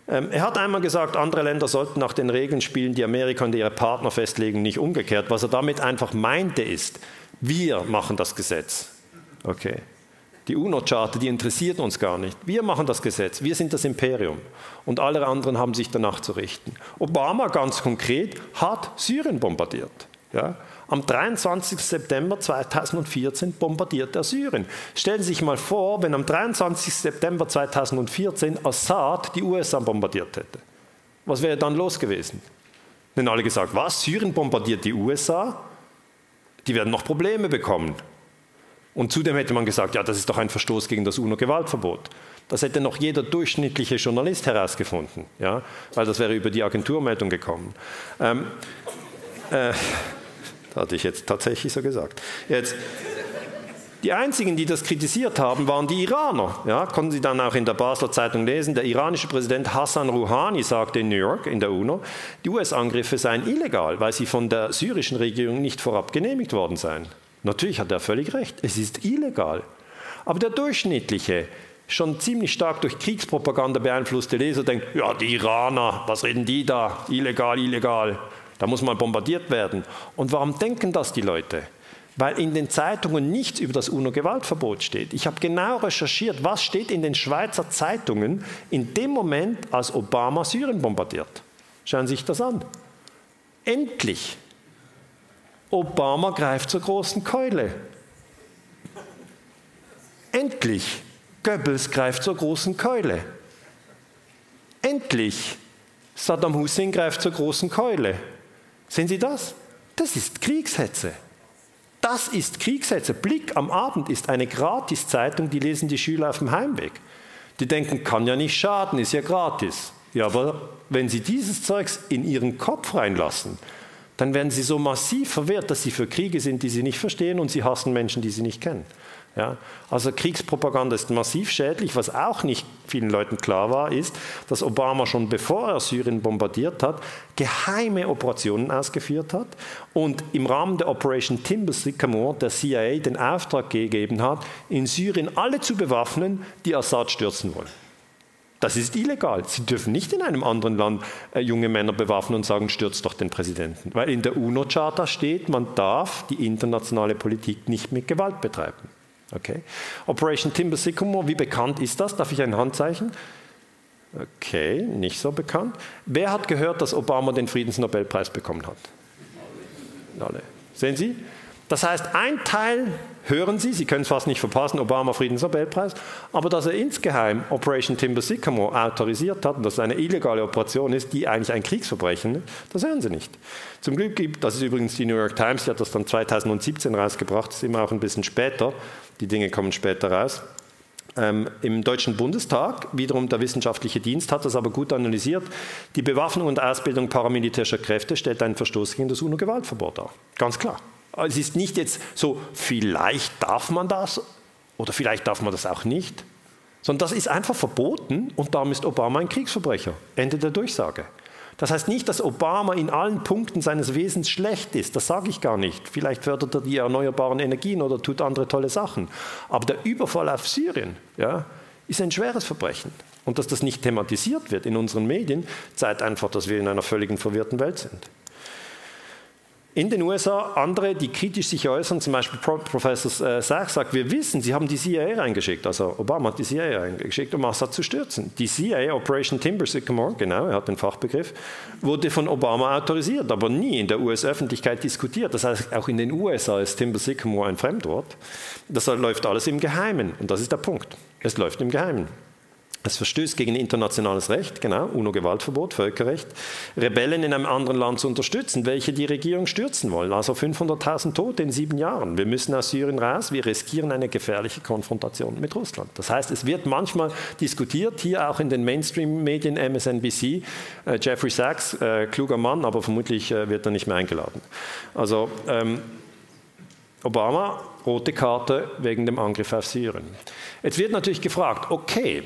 Speaker 2: Ähm, er hat einmal gesagt, andere Länder sollten nach den Regeln spielen, die Amerika und ihre Partner festlegen, nicht umgekehrt. Was er damit einfach meinte ist, wir machen das Gesetz. Okay. Die UNO-Charta, die interessiert uns gar nicht. Wir machen das Gesetz, wir sind das Imperium und alle anderen haben sich danach zu richten. Obama ganz konkret hat Syrien bombardiert. Ja? Am 23. September 2014 bombardiert er Syrien. Stellen Sie sich mal vor, wenn am 23. September 2014 Assad die USA bombardiert hätte. Was wäre dann los gewesen? Dann alle gesagt, was? Syrien bombardiert die USA? Die werden noch Probleme bekommen. Und zudem hätte man gesagt, ja, das ist doch ein Verstoß gegen das UNO-Gewaltverbot. Das hätte noch jeder durchschnittliche Journalist herausgefunden, ja, weil das wäre über die Agenturmeldung gekommen. Ähm, äh, hatte ich jetzt tatsächlich so gesagt. Jetzt, Die einzigen, die das kritisiert haben, waren die Iraner. Ja, konnten Sie dann auch in der Basler Zeitung lesen. Der iranische Präsident Hassan Rouhani sagte in New York, in der UNO, die US-Angriffe seien illegal, weil sie von der syrischen Regierung nicht vorab genehmigt worden seien. Natürlich hat er völlig recht, es ist illegal. Aber der durchschnittliche, schon ziemlich stark durch Kriegspropaganda beeinflusste Leser denkt, ja, die Iraner, was reden die da? Illegal, illegal. Da muss mal bombardiert werden. Und warum denken das die Leute? weil in den Zeitungen nichts über das UNO-Gewaltverbot steht. Ich habe genau recherchiert, was steht in den Schweizer Zeitungen in dem Moment, als Obama Syrien bombardiert. Schauen Sie sich das an. Endlich. Obama greift zur großen Keule. Endlich. Goebbels greift zur großen Keule. Endlich. Saddam Hussein greift zur großen Keule. Sehen Sie das? Das ist Kriegshetze. Das ist Kriegshetze. Blick am Abend ist eine Gratiszeitung, die lesen die Schüler auf dem Heimweg. Die denken, kann ja nicht schaden, ist ja gratis. Ja, aber wenn sie dieses Zeugs in ihren Kopf reinlassen, dann werden sie so massiv verwehrt, dass sie für Kriege sind, die sie nicht verstehen und sie hassen Menschen, die sie nicht kennen. Ja, also Kriegspropaganda ist massiv schädlich. Was auch nicht vielen Leuten klar war, ist, dass Obama schon bevor er Syrien bombardiert hat, geheime Operationen ausgeführt hat und im Rahmen der Operation Timber Sycamore der CIA den Auftrag gegeben hat, in Syrien alle zu bewaffnen, die Assad stürzen wollen. Das ist illegal. Sie dürfen nicht in einem anderen Land äh, junge Männer bewaffnen und sagen, stürzt doch den Präsidenten. Weil in der UNO-Charta steht, man darf die internationale Politik nicht mit Gewalt betreiben. Okay. Operation Timber Sycamore, wie bekannt ist das? Darf ich ein Handzeichen? Okay, nicht so bekannt. Wer hat gehört, dass Obama den Friedensnobelpreis bekommen hat? Alle. Sehen Sie? Das heißt, ein Teil hören Sie, Sie können es fast nicht verpassen, Obama Friedensnobelpreis, aber dass er insgeheim Operation Timber Sycamore autorisiert hat und dass es eine illegale Operation ist, die eigentlich ein Kriegsverbrechen ist, das hören Sie nicht. Zum Glück gibt, das ist übrigens die New York Times, die hat das dann 2017 rausgebracht, das ist immer auch ein bisschen später, die Dinge kommen später raus. Ähm, Im Deutschen Bundestag, wiederum der wissenschaftliche Dienst, hat das aber gut analysiert. Die Bewaffnung und Ausbildung paramilitärischer Kräfte stellt einen Verstoß gegen das UNO-Gewaltverbot dar. Ganz klar. Es ist nicht jetzt so, vielleicht darf man das oder vielleicht darf man das auch nicht, sondern das ist einfach verboten und darum ist Obama ein Kriegsverbrecher. Ende der Durchsage. Das heißt nicht, dass Obama in allen Punkten seines Wesens schlecht ist, das sage ich gar nicht. Vielleicht fördert er die erneuerbaren Energien oder tut andere tolle Sachen. Aber der Überfall auf Syrien ja, ist ein schweres Verbrechen. Und dass das nicht thematisiert wird in unseren Medien, zeigt einfach, dass wir in einer völligen verwirrten Welt sind. In den USA andere, die kritisch sich äußern, zum Beispiel Professor äh, Sachs sagt, wir wissen, sie haben die CIA reingeschickt, also Obama hat die CIA reingeschickt, um Assad zu stürzen. Die CIA, Operation Timber Sycamore, genau, er hat den Fachbegriff, wurde von Obama autorisiert, aber nie in der US-Öffentlichkeit diskutiert. Das heißt, auch in den USA ist Timber Sycamore ein Fremdwort. Das läuft alles im Geheimen und das ist der Punkt. Es läuft im Geheimen. Es verstößt gegen internationales Recht, genau, UNO-Gewaltverbot, Völkerrecht, Rebellen in einem anderen Land zu unterstützen, welche die Regierung stürzen wollen. Also 500.000 Tote in sieben Jahren. Wir müssen aus Syrien raus, wir riskieren eine gefährliche Konfrontation mit Russland. Das heißt, es wird manchmal diskutiert, hier auch in den Mainstream-Medien, MSNBC, äh, Jeffrey Sachs, äh, kluger Mann, aber vermutlich äh, wird er nicht mehr eingeladen. Also ähm, Obama, rote Karte wegen dem Angriff auf Syrien. Jetzt wird natürlich gefragt, okay,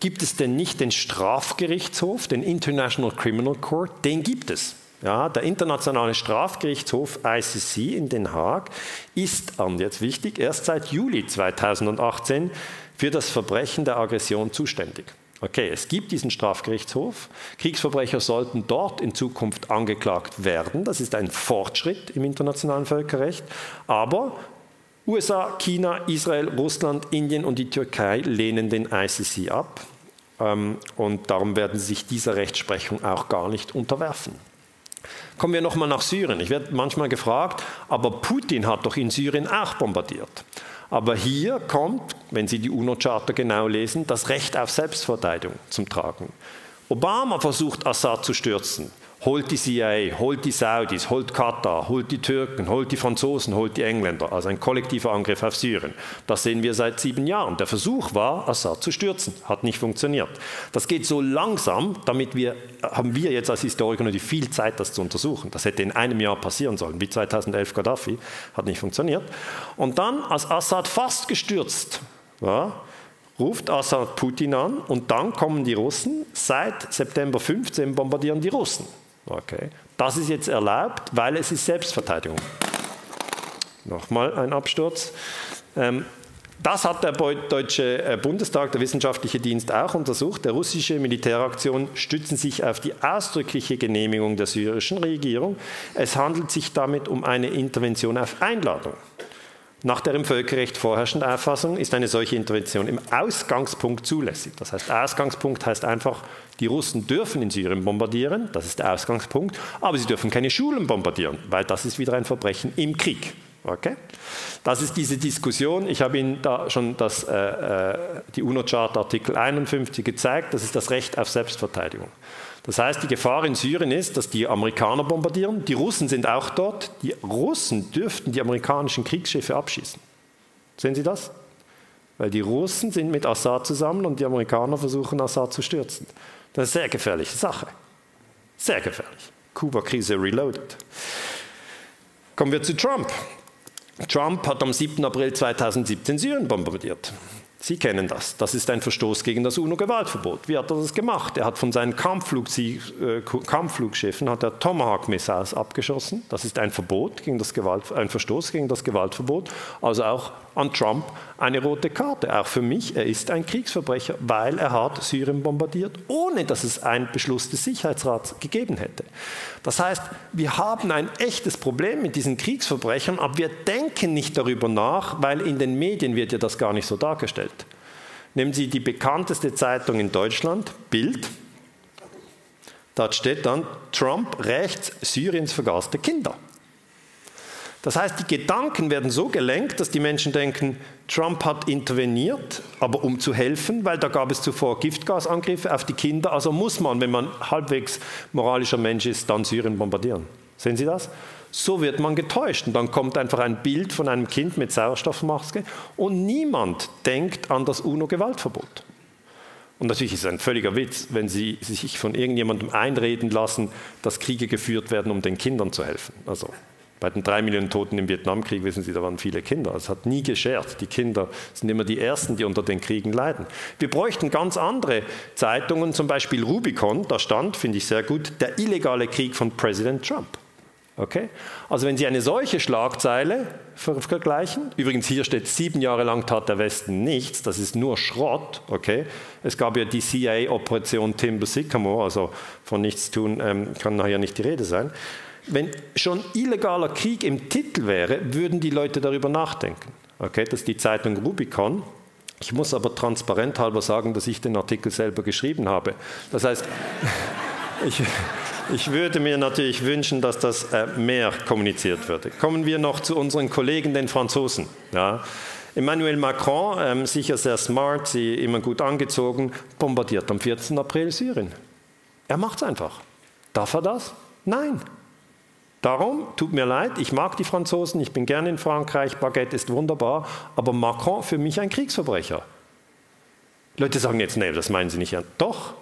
Speaker 2: Gibt es denn nicht den Strafgerichtshof, den International Criminal Court? Den gibt es. Ja, der Internationale Strafgerichtshof ICC in Den Haag ist, und jetzt wichtig, erst seit Juli 2018 für das Verbrechen der Aggression zuständig. Okay, es gibt diesen Strafgerichtshof. Kriegsverbrecher sollten dort in Zukunft angeklagt werden. Das ist ein Fortschritt im internationalen Völkerrecht. Aber USA, China, Israel, Russland, Indien und die Türkei lehnen den ICC ab. Ähm, und darum werden sie sich dieser Rechtsprechung auch gar nicht unterwerfen. Kommen wir nochmal nach Syrien. Ich werde manchmal gefragt, aber Putin hat doch in Syrien auch bombardiert. Aber hier kommt, wenn Sie die UNO-Charta genau lesen, das Recht auf Selbstverteidigung zum Tragen. Obama versucht, Assad zu stürzen. Holt die CIA, holt die Saudis, holt Katar, holt die Türken, holt die Franzosen, holt die Engländer. Also ein kollektiver Angriff auf Syrien. Das sehen wir seit sieben Jahren. Der Versuch war, Assad zu stürzen. Hat nicht funktioniert. Das geht so langsam, damit wir, haben wir jetzt als Historiker natürlich viel Zeit, das zu untersuchen. Das hätte in einem Jahr passieren sollen, wie 2011 Gaddafi. Hat nicht funktioniert. Und dann, als Assad fast gestürzt war, ruft Assad Putin an und dann kommen die Russen. Seit September 15 bombardieren die Russen. Okay. Das ist jetzt erlaubt, weil es ist Selbstverteidigung. Nochmal ein Absturz. Ähm, das hat der Deutsche äh, Bundestag, der Wissenschaftliche Dienst auch untersucht. Der russische Militäraktion stützen sich auf die ausdrückliche Genehmigung der syrischen Regierung. Es handelt sich damit um eine Intervention auf Einladung. Nach der im Völkerrecht vorherrschenden Auffassung ist eine solche Intervention im Ausgangspunkt zulässig. Das heißt, Ausgangspunkt heißt einfach, die Russen dürfen in Syrien bombardieren, das ist der Ausgangspunkt, aber sie dürfen keine Schulen bombardieren, weil das ist wieder ein Verbrechen im Krieg. Okay? Das ist diese Diskussion. Ich habe Ihnen da schon das, äh, äh die UNO-Charta Artikel 51 gezeigt. Das ist das Recht auf Selbstverteidigung. Das heißt, die Gefahr in Syrien ist, dass die Amerikaner bombardieren. Die Russen sind auch dort. Die Russen dürften die amerikanischen Kriegsschiffe abschießen. Sehen Sie das? Weil die Russen sind mit Assad zusammen und die Amerikaner versuchen, Assad zu stürzen. Das ist eine sehr gefährliche Sache. Sehr gefährlich. Kuba-Krise reloaded. Kommen wir zu Trump. Trump hat am 7. April 2017 Syrien bombardiert. Sie kennen das. Das ist ein Verstoß gegen das UNO-Gewaltverbot. Wie hat er das gemacht? Er hat von seinen äh, Kampfflugschiffen hat er Tomahawk-Missiles abgeschossen. Das ist ein Verbot gegen das Gewalt, ein Verstoß gegen das Gewaltverbot. Also auch an Trump eine rote Karte. Auch für mich, er ist ein Kriegsverbrecher, weil er hat Syrien bombardiert, ohne dass es einen Beschluss des Sicherheitsrats gegeben hätte. Das heißt, wir haben ein echtes Problem mit diesen Kriegsverbrechern, aber wir denken nicht darüber nach, weil in den Medien wird ja das gar nicht so dargestellt. Nehmen Sie die bekannteste Zeitung in Deutschland, Bild. Dort steht dann, Trump rächt Syriens vergaßte Kinder. Das heißt, die Gedanken werden so gelenkt, dass die Menschen denken, Trump hat interveniert, aber um zu helfen, weil da gab es zuvor Giftgasangriffe auf die Kinder. Also muss man, wenn man halbwegs moralischer Mensch ist, dann Syrien bombardieren. Sehen Sie das? So wird man getäuscht. Und dann kommt einfach ein Bild von einem Kind mit Sauerstoffmaske und niemand denkt an das UNO-Gewaltverbot. Und natürlich ist es ein völliger Witz, wenn Sie sich von irgendjemandem einreden lassen, dass Kriege geführt werden, um den Kindern zu helfen. Also bei den drei Millionen Toten im Vietnamkrieg, wissen Sie, da waren viele Kinder. Es hat nie geschert. Die Kinder sind immer die Ersten, die unter den Kriegen leiden. Wir bräuchten ganz andere Zeitungen, zum Beispiel Rubicon, da stand, finde ich sehr gut, der illegale Krieg von Präsident Trump. Okay? Also wenn Sie eine solche Schlagzeile vergleichen, übrigens hier steht, sieben Jahre lang tat der Westen nichts, das ist nur Schrott. Okay? Es gab ja die CIA-Operation Timber Sycamore, also von nichts tun ähm, kann nachher nicht die Rede sein. Wenn schon illegaler Krieg im Titel wäre, würden die Leute darüber nachdenken. Okay, das ist die Zeitung Rubicon. Ich muss aber transparent halber sagen, dass ich den Artikel selber geschrieben habe. Das heißt, [LAUGHS] ich, ich würde mir natürlich wünschen, dass das äh, mehr kommuniziert würde. Kommen wir noch zu unseren Kollegen, den Franzosen. Ja. Emmanuel Macron, ähm, sicher sehr smart, sie immer gut angezogen, bombardiert am 14. April Syrien. Er macht es einfach. Darf er das? Nein. Darum, tut mir leid, ich mag die Franzosen, ich bin gerne in Frankreich, Baguette ist wunderbar, aber Macron für mich ein Kriegsverbrecher. Leute sagen jetzt, nee, das meinen Sie nicht. Doch,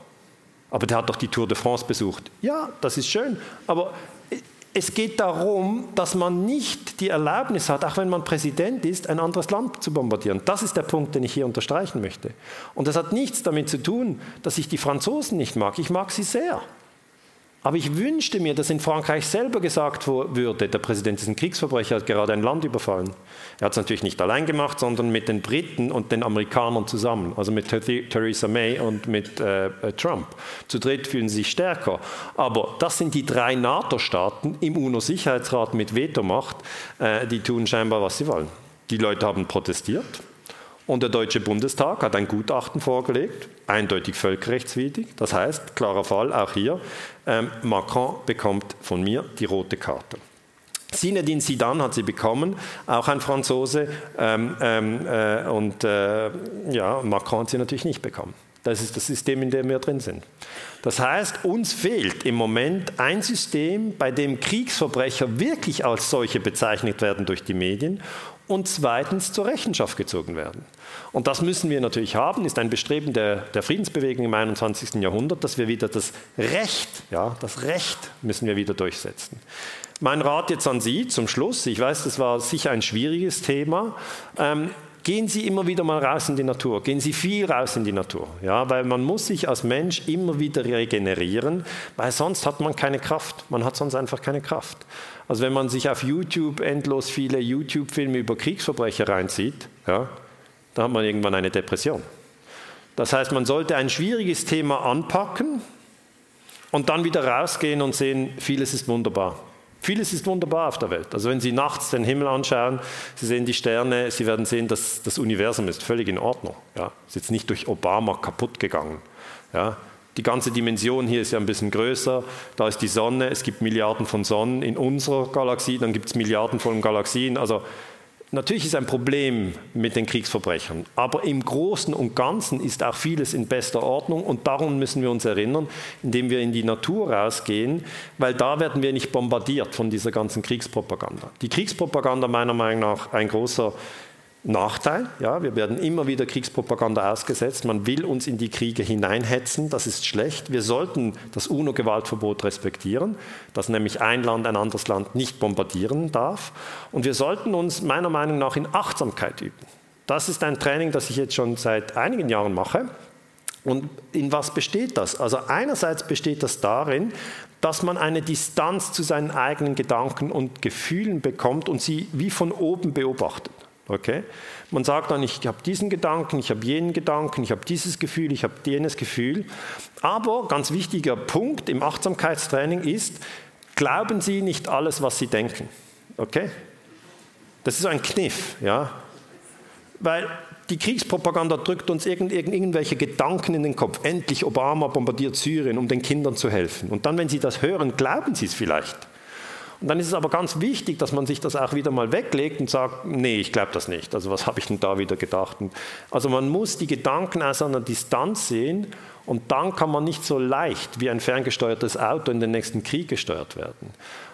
Speaker 2: aber der hat doch die Tour de France besucht. Ja, das ist schön, aber es geht darum, dass man nicht die Erlaubnis hat, auch wenn man Präsident ist, ein anderes Land zu bombardieren. Das ist der Punkt, den ich hier unterstreichen möchte. Und das hat nichts damit zu tun, dass ich die Franzosen nicht mag. Ich mag sie sehr. Aber ich wünschte mir, dass in Frankreich selber gesagt würde, der Präsident ist ein Kriegsverbrecher, hat gerade ein Land überfallen. Er hat es natürlich nicht allein gemacht, sondern mit den Briten und den Amerikanern zusammen, also mit Theresa May und mit äh, äh, Trump. Zu dritt fühlen sie sich stärker. Aber das sind die drei NATO-Staaten im UNO-Sicherheitsrat mit Vetomacht, äh, die tun scheinbar, was sie wollen. Die Leute haben protestiert, und der Deutsche Bundestag hat ein Gutachten vorgelegt, eindeutig völkerrechtswidrig. Das heißt, klarer Fall, auch hier, ähm, Macron bekommt von mir die rote Karte. Zinedine Zidane hat sie bekommen, auch ein Franzose, ähm, ähm, äh, und äh, ja, Macron hat sie natürlich nicht bekommen. Das ist das System, in dem wir drin sind. Das heißt, uns fehlt im Moment ein System, bei dem Kriegsverbrecher wirklich als solche bezeichnet werden durch die Medien und zweitens zur Rechenschaft gezogen werden. Und das müssen wir natürlich haben, ist ein Bestreben der, der, Friedensbewegung im 21. Jahrhundert, dass wir wieder das Recht, ja, das Recht müssen wir wieder durchsetzen. Mein Rat jetzt an Sie zum Schluss, ich weiß, das war sicher ein schwieriges Thema, ähm, gehen Sie immer wieder mal raus in die Natur, gehen Sie viel raus in die Natur, ja, weil man muss sich als Mensch immer wieder regenerieren, weil sonst hat man keine Kraft, man hat sonst einfach keine Kraft. Also wenn man sich auf YouTube endlos viele YouTube-Filme über Kriegsverbrecher reinzieht, ja, dann hat man irgendwann eine Depression. Das heißt, man sollte ein schwieriges Thema anpacken und dann wieder rausgehen und sehen, vieles ist wunderbar. Vieles ist wunderbar auf der Welt. Also wenn Sie nachts den Himmel anschauen, Sie sehen die Sterne, Sie werden sehen, dass das Universum ist völlig in Ordnung. Ja, ist jetzt nicht durch Obama kaputt gegangen. Ja, die ganze Dimension hier ist ja ein bisschen größer. Da ist die Sonne, es gibt Milliarden von Sonnen in unserer Galaxie, dann gibt es Milliarden von Galaxien. Also natürlich ist ein Problem mit den Kriegsverbrechern, aber im Großen und Ganzen ist auch vieles in bester Ordnung und darum müssen wir uns erinnern, indem wir in die Natur rausgehen, weil da werden wir nicht bombardiert von dieser ganzen Kriegspropaganda. Die Kriegspropaganda meiner Meinung nach ein großer Nachteil. Ja, wir werden immer wieder Kriegspropaganda ausgesetzt. Man will uns in die Kriege hineinhetzen. Das ist schlecht. Wir sollten das UNO-Gewaltverbot respektieren, dass nämlich ein Land ein anderes Land nicht bombardieren darf. Und wir sollten uns meiner Meinung nach in Achtsamkeit üben. Das ist ein Training, das ich jetzt schon seit einigen Jahren mache. Und in was besteht das? Also einerseits besteht das darin, dass man eine Distanz zu seinen eigenen Gedanken und Gefühlen bekommt und sie wie von oben beobachtet. Okay? Man sagt dann, ich habe diesen Gedanken, ich habe jenen Gedanken, ich habe dieses Gefühl, ich habe jenes Gefühl. Aber ganz wichtiger Punkt im Achtsamkeitstraining ist, glauben Sie nicht alles, was Sie denken. Okay? Das ist ein Kniff, ja? Weil die Kriegspropaganda drückt uns irgend, irgendwelche Gedanken in den Kopf. Endlich Obama bombardiert Syrien, um den Kindern zu helfen. Und dann, wenn Sie das hören, glauben Sie es vielleicht. Und dann ist es aber ganz wichtig, dass man sich das auch wieder mal weglegt und sagt, nee, ich glaube das nicht. Also was habe ich denn da wieder gedacht? Und also man muss die Gedanken aus einer Distanz sehen und dann kann man nicht so leicht wie ein ferngesteuertes Auto in den nächsten Krieg gesteuert werden.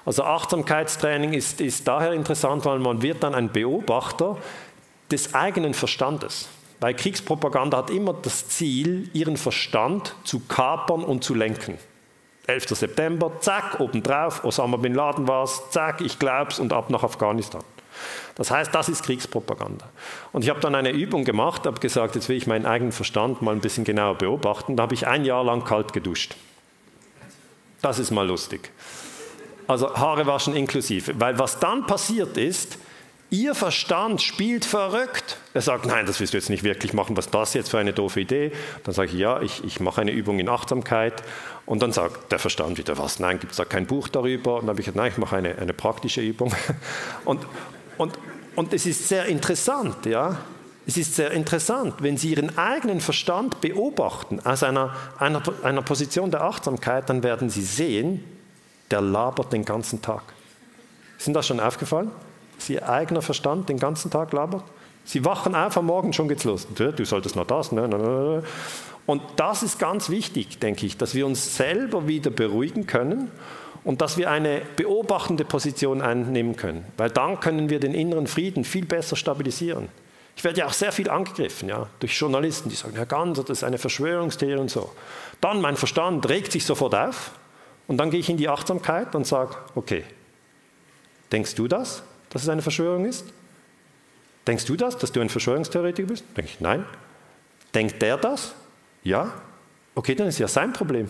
Speaker 2: Also Achtsamkeitstraining ist, ist daher interessant, weil man wird dann ein Beobachter des eigenen Verstandes. Weil Kriegspropaganda hat immer das Ziel, ihren Verstand zu kapern und zu lenken. 11. September, zack, obendrauf, Osama bin Laden war es, zack, ich glaub's und ab nach Afghanistan. Das heißt, das ist Kriegspropaganda. Und ich habe dann eine Übung gemacht, habe gesagt, jetzt will ich meinen eigenen Verstand mal ein bisschen genauer beobachten. Da habe ich ein Jahr lang kalt geduscht. Das ist mal lustig. Also Haare waschen inklusive. Weil was dann passiert ist, Ihr Verstand spielt verrückt. Er sagt, nein, das willst du jetzt nicht wirklich machen, was ist das jetzt für eine doofe Idee? Dann sage ich, ja, ich, ich mache eine Übung in Achtsamkeit. Und dann sagt der Verstand wieder, was, nein, gibt es da kein Buch darüber? Und dann habe ich gesagt, nein, ich mache eine, eine praktische Übung. [LAUGHS] Und, und, und es ist sehr interessant, ja. Es ist sehr interessant, wenn Sie Ihren eigenen Verstand beobachten aus einer, einer, einer Position der Achtsamkeit, dann werden Sie sehen, der labert den ganzen Tag. Ist Ihnen das schon aufgefallen? Ihr eigener Verstand den ganzen Tag labert? Sie wachen auf am Morgen, schon geht's los. Du solltest noch das. Ne, ne, ne, und das ist ganz wichtig, denke ich, dass wir uns selber wieder beruhigen können und dass wir eine beobachtende Position einnehmen können. Weil dann können wir den inneren Frieden viel besser stabilisieren. Ich werde ja auch sehr viel angegriffen ja, durch Journalisten, die sagen, Herr Ganser, das ist eine Verschwörungstheorie und so. Dann mein Verstand regt sich sofort auf und dann gehe ich in die Achtsamkeit und sage, okay, denkst du das? Dass es eine Verschwörung ist? Denkst du das, dass du ein Verschwörungstheoretiker bist? Denke ich, nein. Denkt der das? Ja. Okay, dann ist ja sein Problem.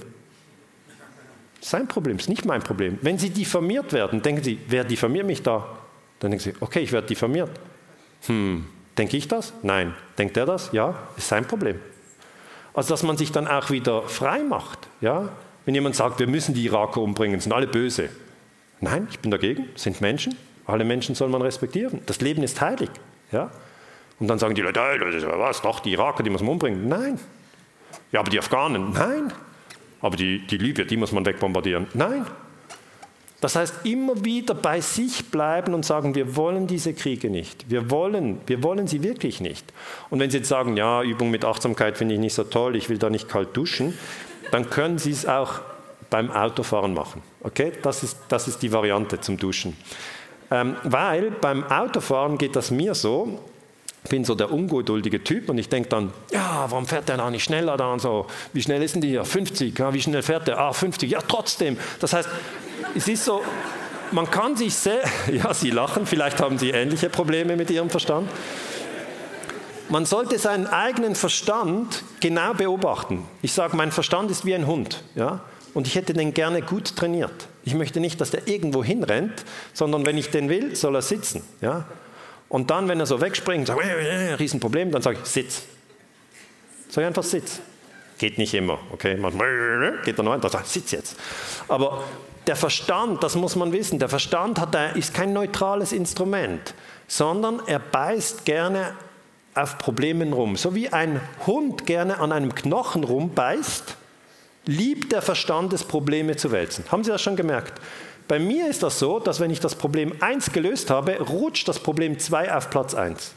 Speaker 2: Sein Problem, ist nicht mein Problem. Wenn Sie diffamiert werden, denken Sie, wer diffamiert mich da? Dann denken Sie, okay, ich werde diffamiert. Hm, denke ich das? Nein. Denkt er das? Ja, ist sein Problem. Also, dass man sich dann auch wieder frei macht. Ja? Wenn jemand sagt, wir müssen die Iraker umbringen, sind alle böse. Nein, ich bin dagegen, sind Menschen, alle Menschen soll man respektieren. Das Leben ist heilig. Ja? Und dann sagen die Leute, was, doch, die Iraker, die muss man umbringen. Nein. Ja, aber die Afghanen, nein. Aber die, die Libyer, die muss man wegbombardieren. Nein. Das heißt, immer wieder bei sich bleiben und sagen, wir wollen diese Kriege nicht. Wir wollen, wir wollen sie wirklich nicht. Und wenn Sie jetzt sagen, ja, Übung mit Achtsamkeit finde ich nicht so toll, ich will da nicht kalt duschen, dann können Sie es auch beim Autofahren machen. Okay? Das ist, das ist die Variante zum Duschen. Ähm, weil beim Autofahren geht das mir so, ich bin so der ungeduldige Typ und ich denke dann, ja, warum fährt der da nicht schneller da und so? Wie schnell ist denn die hier? 50, ja, wie schnell fährt der? Ah, 50, ja, trotzdem. Das heißt, es ist so, man kann sich sehr, [LAUGHS] ja, Sie lachen, vielleicht haben Sie ähnliche Probleme mit Ihrem Verstand. Man sollte seinen eigenen Verstand genau beobachten. Ich sage, mein Verstand ist wie ein Hund, ja, und ich hätte den gerne gut trainiert. Ich möchte nicht, dass der irgendwo hinrennt, sondern wenn ich den will, soll er sitzen, ja. Und dann, wenn er so wegspringt, sagt, äh, äh, Riesenproblem, dann sage ich, sitz. Sag einfach Sitz. Geht nicht immer, okay? Manchmal geht er noch ein, dann ich, sitz jetzt. Aber der Verstand, das muss man wissen, der Verstand hat, ist kein neutrales Instrument, sondern er beißt gerne auf Problemen rum. So wie ein Hund gerne an einem Knochen rumbeißt, liebt der Verstand es, Probleme zu wälzen. Haben Sie das schon gemerkt? Bei mir ist das so, dass wenn ich das Problem 1 gelöst habe, rutscht das Problem 2 auf Platz 1.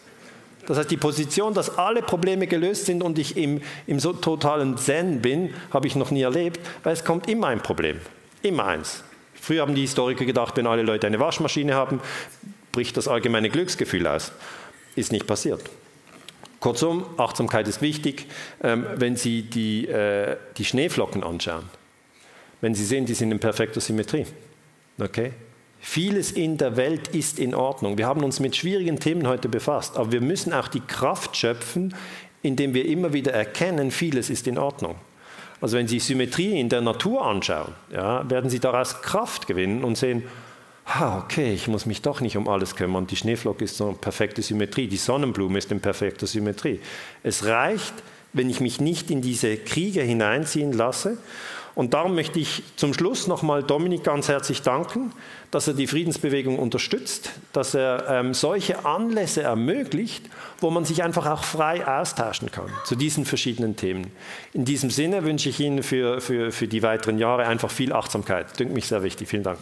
Speaker 2: Das heißt, die Position, dass alle Probleme gelöst sind und ich im, im so totalen Zen bin, habe ich noch nie erlebt, weil es kommt immer ein Problem. Immer eins. Früher haben die Historiker gedacht, wenn alle Leute eine Waschmaschine haben, bricht das allgemeine Glücksgefühl aus. Ist nicht passiert. Kurzum, Achtsamkeit ist wichtig. Ähm, wenn Sie die, äh, die Schneeflocken anschauen, wenn Sie sehen, die sind in perfekter Symmetrie. Okay? Vieles in der Welt ist in Ordnung. Wir haben uns mit schwierigen Themen heute befasst, aber wir müssen auch die Kraft schöpfen, indem wir immer wieder erkennen, vieles ist in Ordnung. Also wenn Sie Symmetrie in der Natur anschauen, ja, werden Sie daraus Kraft gewinnen und sehen, ah, okay, ich muss mich doch nicht um alles kümmern. Die Schneeflocke ist so eine perfekte Symmetrie, die Sonnenblume ist in perfekter Symmetrie. Es reicht, wenn ich mich nicht in diese Kriege hineinziehen lasse. Und darum möchte ich zum Schluss nochmal Dominik ganz herzlich danken, dass er die Friedensbewegung unterstützt, dass er ähm, solche Anlässe ermöglicht, wo man sich einfach auch frei austauschen kann zu diesen verschiedenen Themen. In diesem Sinne wünsche ich Ihnen für, für, für die weiteren Jahre einfach viel Achtsamkeit. Dünkt mich sehr wichtig. Vielen Dank.